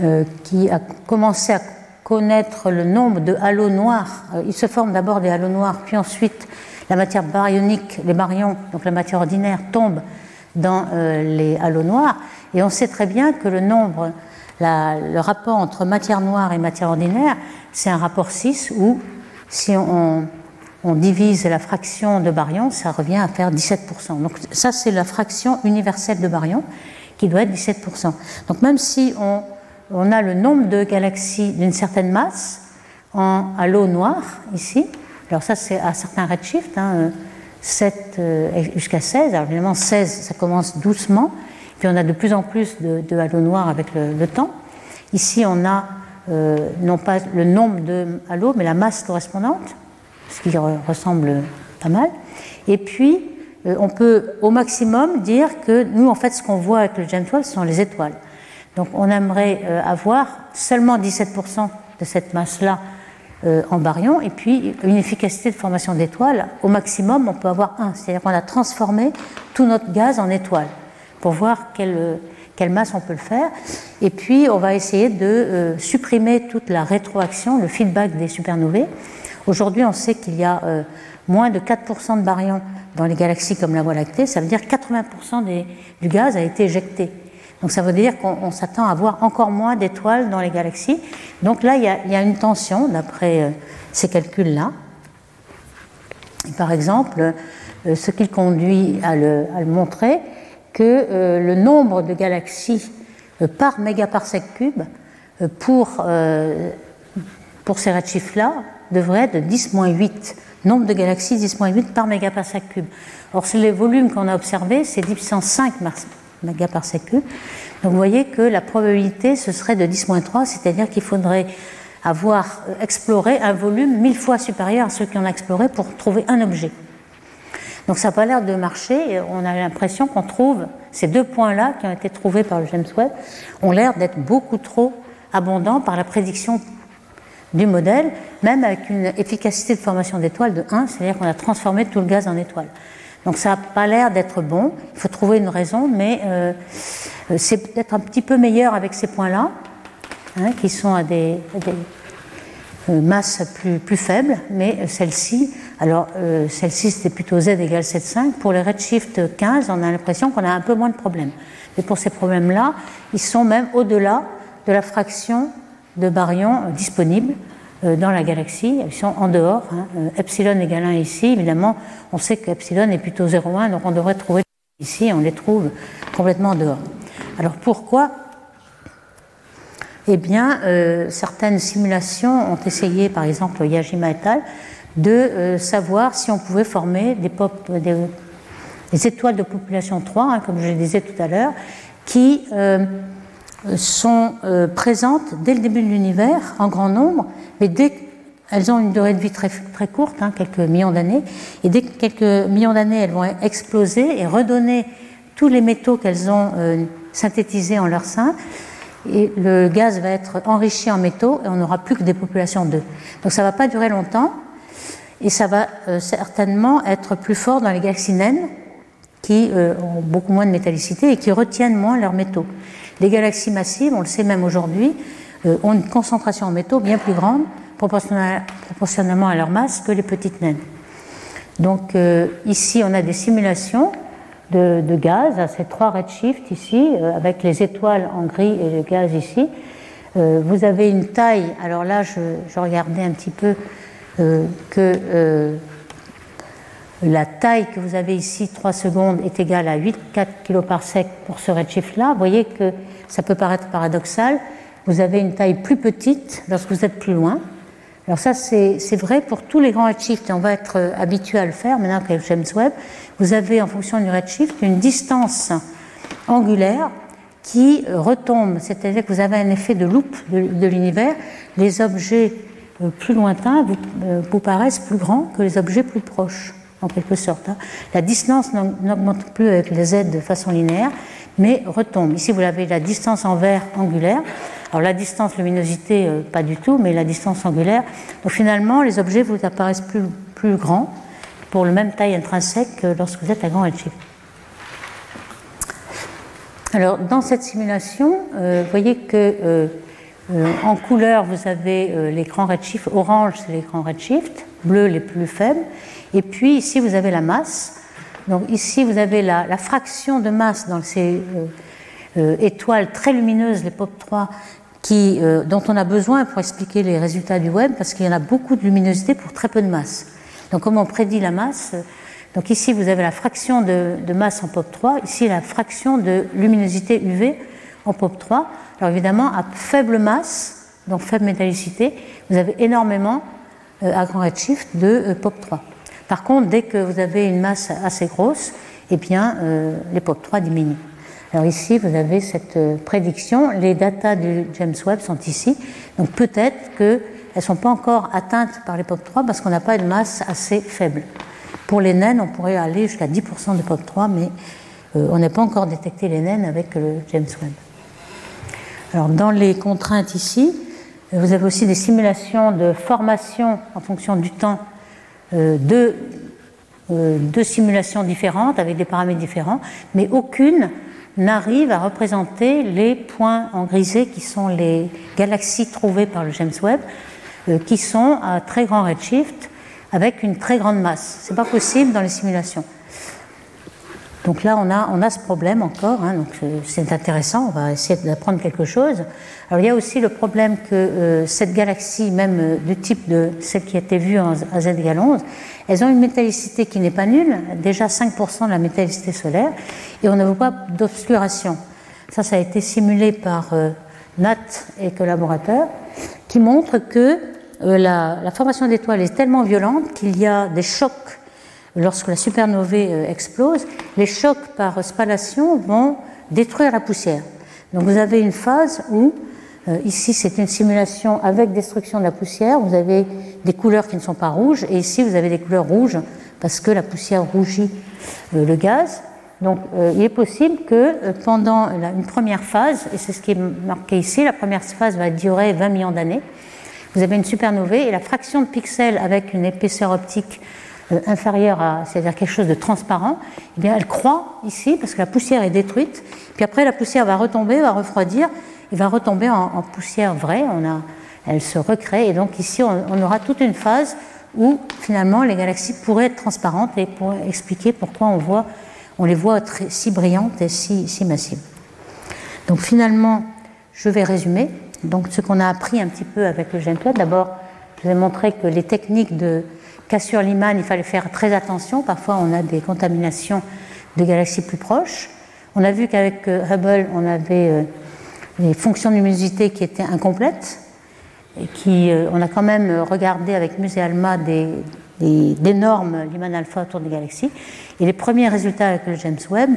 euh, qui a commencé à connaître le nombre de halos noirs. Euh, il se forme d'abord des halos noirs, puis ensuite la matière baryonique, les baryons, donc la matière ordinaire, tombe dans les halos noirs. Et on sait très bien que le nombre le rapport entre matière noire et matière ordinaire, c'est un rapport 6 où si on, divise la fraction de baryons, ça revient à faire 17%. Donc ça, c'est la fraction universelle de baryons qui doit être 17%. Donc même si on, a le nombre de galaxies d'une certaine masse en halo noir ici, alors ça c'est à certains redshifts, hein, 7 euh, jusqu'à 16, alors évidemment 16 ça commence doucement, puis on a de plus en plus de, de halos noirs avec le, temps. Ici, on a euh, non pas le nombre de halos, mais la masse correspondante, ce qui ressemble pas mal. Et puis, euh, on peut au maximum dire que nous, en fait, ce qu'on voit avec le James Webb, ce sont les étoiles. Donc, on aimerait euh, avoir seulement 17% de cette masse-là en baryons, et puis une efficacité de formation d'étoiles. Au maximum, on peut avoir 1, c'est-à-dire qu'on a transformé tout notre gaz en étoiles pour voir quelle, quelle, masse on peut le faire. Et puis, on va essayer de euh, supprimer toute la rétroaction, le feedback des supernovae. Aujourd'hui, on sait qu'il y a euh, moins de 4% de baryons dans les galaxies comme la Voie lactée. Ça veut dire que 80% des, du gaz a été éjecté. Donc ça veut dire qu'on s'attend à avoir encore moins d'étoiles dans les galaxies. Donc là, il y a, une tension d'après euh, ces calculs-là. Par exemple, ce qui conduit à le, à le montrer, que euh, le nombre de galaxies euh, par mégaparsec cube euh, pour, pour ces redshifts-là devrait être de 10-8. Nombre de galaxies 10-8 par mégaparsec cube. Or, sur les volumes qu'on a observés, c'est 10 puissance 5 mégaparsec cube. Donc, vous voyez que la probabilité, ce serait de 10-3, c'est-à-dire qu'il faudrait avoir exploré un volume mille fois supérieur à ceux qu'on a exploré pour trouver un objet. Donc ça n'a pas l'air de marcher. on a l'impression qu'on trouve ces deux points-là qui ont été trouvés par le James Webb ont l'air d'être beaucoup trop abondants par la prédiction du modèle, même avec une efficacité de formation d'étoiles de 1, c'est-à-dire qu'on a transformé tout le gaz en étoile. Donc ça n'a pas l'air d'être bon. Il faut trouver une raison, mais euh, c'est peut-être un petit peu meilleur avec ces points-là, hein, qui sont à des, euh, masses plus, plus faibles, mais celle-ci alors, euh, celle-ci, c'était plutôt z égale 7,5. Pour les redshift 15, on a l'impression qu'on a un peu moins de problèmes. Mais pour ces problèmes-là, ils sont même au-delà de la fraction de baryons euh, disponible euh, dans la galaxie. Ils sont en dehors. Hein. Epsilon égale 1 ici. Évidemment, on sait qu'epsilon est plutôt 0,1, donc on devrait trouver ici, on les trouve complètement en dehors. Alors pourquoi? Eh bien, certaines simulations ont essayé, par exemple, Yajima et al., de euh, savoir si on pouvait former des, étoiles de population 3, hein, comme je le disais tout à l'heure, qui euh, sont euh, présentes dès le début de l'univers en grand nombre, mais dès qu'elles ont une durée de vie très, très courte, hein, quelques millions d'années, et dès que quelques millions d'années, elles vont exploser et redonner tous les métaux qu'elles ont synthétisés en leur sein, et le gaz va être enrichi en métaux et on n'aura plus que des populations d'eux. Donc ça ne va pas durer longtemps, et ça va euh, certainement être plus fort dans les galaxies naines qui euh, ont beaucoup moins de métallicité et qui retiennent moins leurs métaux. Les galaxies massives, on le sait même aujourd'hui, euh, ont une concentration en métaux bien plus grande proportionnellement à leur masse que les petites naines. Donc ici, on a des simulations de, gaz à ces trois redshifts ici, avec les étoiles en gris et le gaz ici. vous avez une taille, alors là, je, regardais un petit peu euh, que euh, la taille que vous avez ici, 3 secondes, est égale à 8,4 kg par sec pour ce redshift-là. Vous voyez que ça peut paraître paradoxal. Vous avez une taille plus petite lorsque vous êtes plus loin. Alors ça, c'est vrai pour tous les grands redshifts, et on va être euh, habitué à le faire maintenant avec James Webb. Vous avez, en fonction du redshift, une distance angulaire qui retombe, c'est-à-dire que vous avez un effet de loupe de l'univers. Les objets euh, plus lointains euh, vous, paraissent plus grands que les objets plus proches. En quelque sorte. Hein. La distance n'augmente plus avec les z de façon linéaire, mais retombe. Ici, vous avez la distance en vert angulaire. Alors la distance luminosité, euh, pas du tout, mais la distance angulaire. Donc finalement, les objets vous apparaissent plus, plus grands pour le même taille intrinsèque que lorsque vous êtes à grand redshift. Alors dans cette simulation, euh, vous voyez que euh, en couleur, vous avez grands redshift, orange c'est grands redshift, bleu les plus faibles, et puis ici vous avez la masse. Donc ici vous avez la, fraction de masse dans ces euh, étoiles très lumineuses, les POP3, qui, euh, dont on a besoin pour expliquer les résultats du web, parce qu'il y en a beaucoup de luminosité pour très peu de masse. Donc, comme on prédit la masse, donc ici vous avez la fraction de, masse en POP3, ici la fraction de luminosité UV en POP3. Alors évidemment, à faible masse, donc faible métallicité, vous avez énormément euh, à grand redshift de POP3. Par contre, dès que vous avez une masse assez grosse, eh bien, les POP3 diminuent. Alors ici, vous avez cette euh, prédiction. Les datas du James Webb sont ici. Donc peut-être qu'elles ne sont pas encore atteintes par les POP3 parce qu'on n'a pas une masse assez faible. Pour les naines, on pourrait aller jusqu'à 10% de POP3, mais euh, on n'a pas encore détecté les naines avec le James Webb. Alors dans les contraintes ici, vous avez aussi des simulations de formation en fonction du temps euh, de, de simulations différentes avec des paramètres différents, mais aucune n'arrive à représenter les points en grisé qui sont les galaxies trouvées par le James Webb, euh, qui sont à très grand redshift avec une très grande masse. Ce n'est pas possible dans les simulations. Donc là, on a, on a ce problème encore, hein, donc euh, c'est intéressant, on va essayer d'apprendre quelque chose. Alors il y a aussi le problème que euh, cette galaxie, même euh, du type de celle qui a été vue en, à Z égale 11, elles ont une métallicité qui n'est pas nulle, déjà 5% de la métallicité solaire, et on ne voit pas d'obscuration. Ça, ça a été simulé par Nat et collaborateurs, qui montrent que la formation d'étoiles est tellement violente qu'il y a des chocs lorsque la supernovae euh, explose, les chocs par spallation vont détruire la poussière. Donc vous avez une phase où, euh, ici c'est une simulation avec destruction de la poussière, vous avez des couleurs qui ne sont pas rouges, et ici vous avez des couleurs rouges parce que la poussière rougit euh, le gaz. Donc il est possible que pendant une première phase, et c'est ce qui est marqué ici, la première phase va durer 20 millions d'années, vous avez une supernovae et la fraction de pixels avec une épaisseur optique inférieure à, c'est-à-dire quelque chose de transparent, eh bien, elle croît ici parce que la poussière est détruite. Puis après, la poussière va retomber, va refroidir, et va retomber en, poussière vraie. On a, elle se recrée, et donc ici, on, aura toute une phase où finalement les galaxies pourraient être transparentes et pour expliquer pourquoi on voit, on les voit si brillantes et si, si massives. Donc finalement, je vais résumer. Donc ce qu'on a appris un petit peu avec le GEM D'abord, je vous ai montré que les techniques de Cassure Liman, il fallait faire très attention. Parfois, on a des contaminations de galaxies plus proches. On a vu qu'avec euh, Hubble, on avait euh, des fonctions de luminosité qui étaient incomplètes. Et qui, euh, on a quand même regardé avec Musée Alma d'énormes Lyman alpha autour des galaxies. Et les premiers résultats avec le James Webb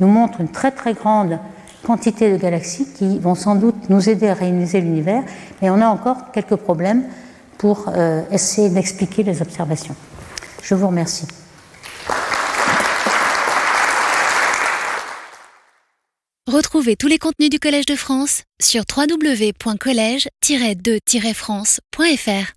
nous montrent une très très grande quantité de galaxies qui vont sans doute nous aider à réaliser l'univers. Mais on a encore quelques problèmes pour euh, essayer d'expliquer les observations. Je vous remercie. Retrouvez tous les contenus du Collège de France sur www.colège-2-france.fr.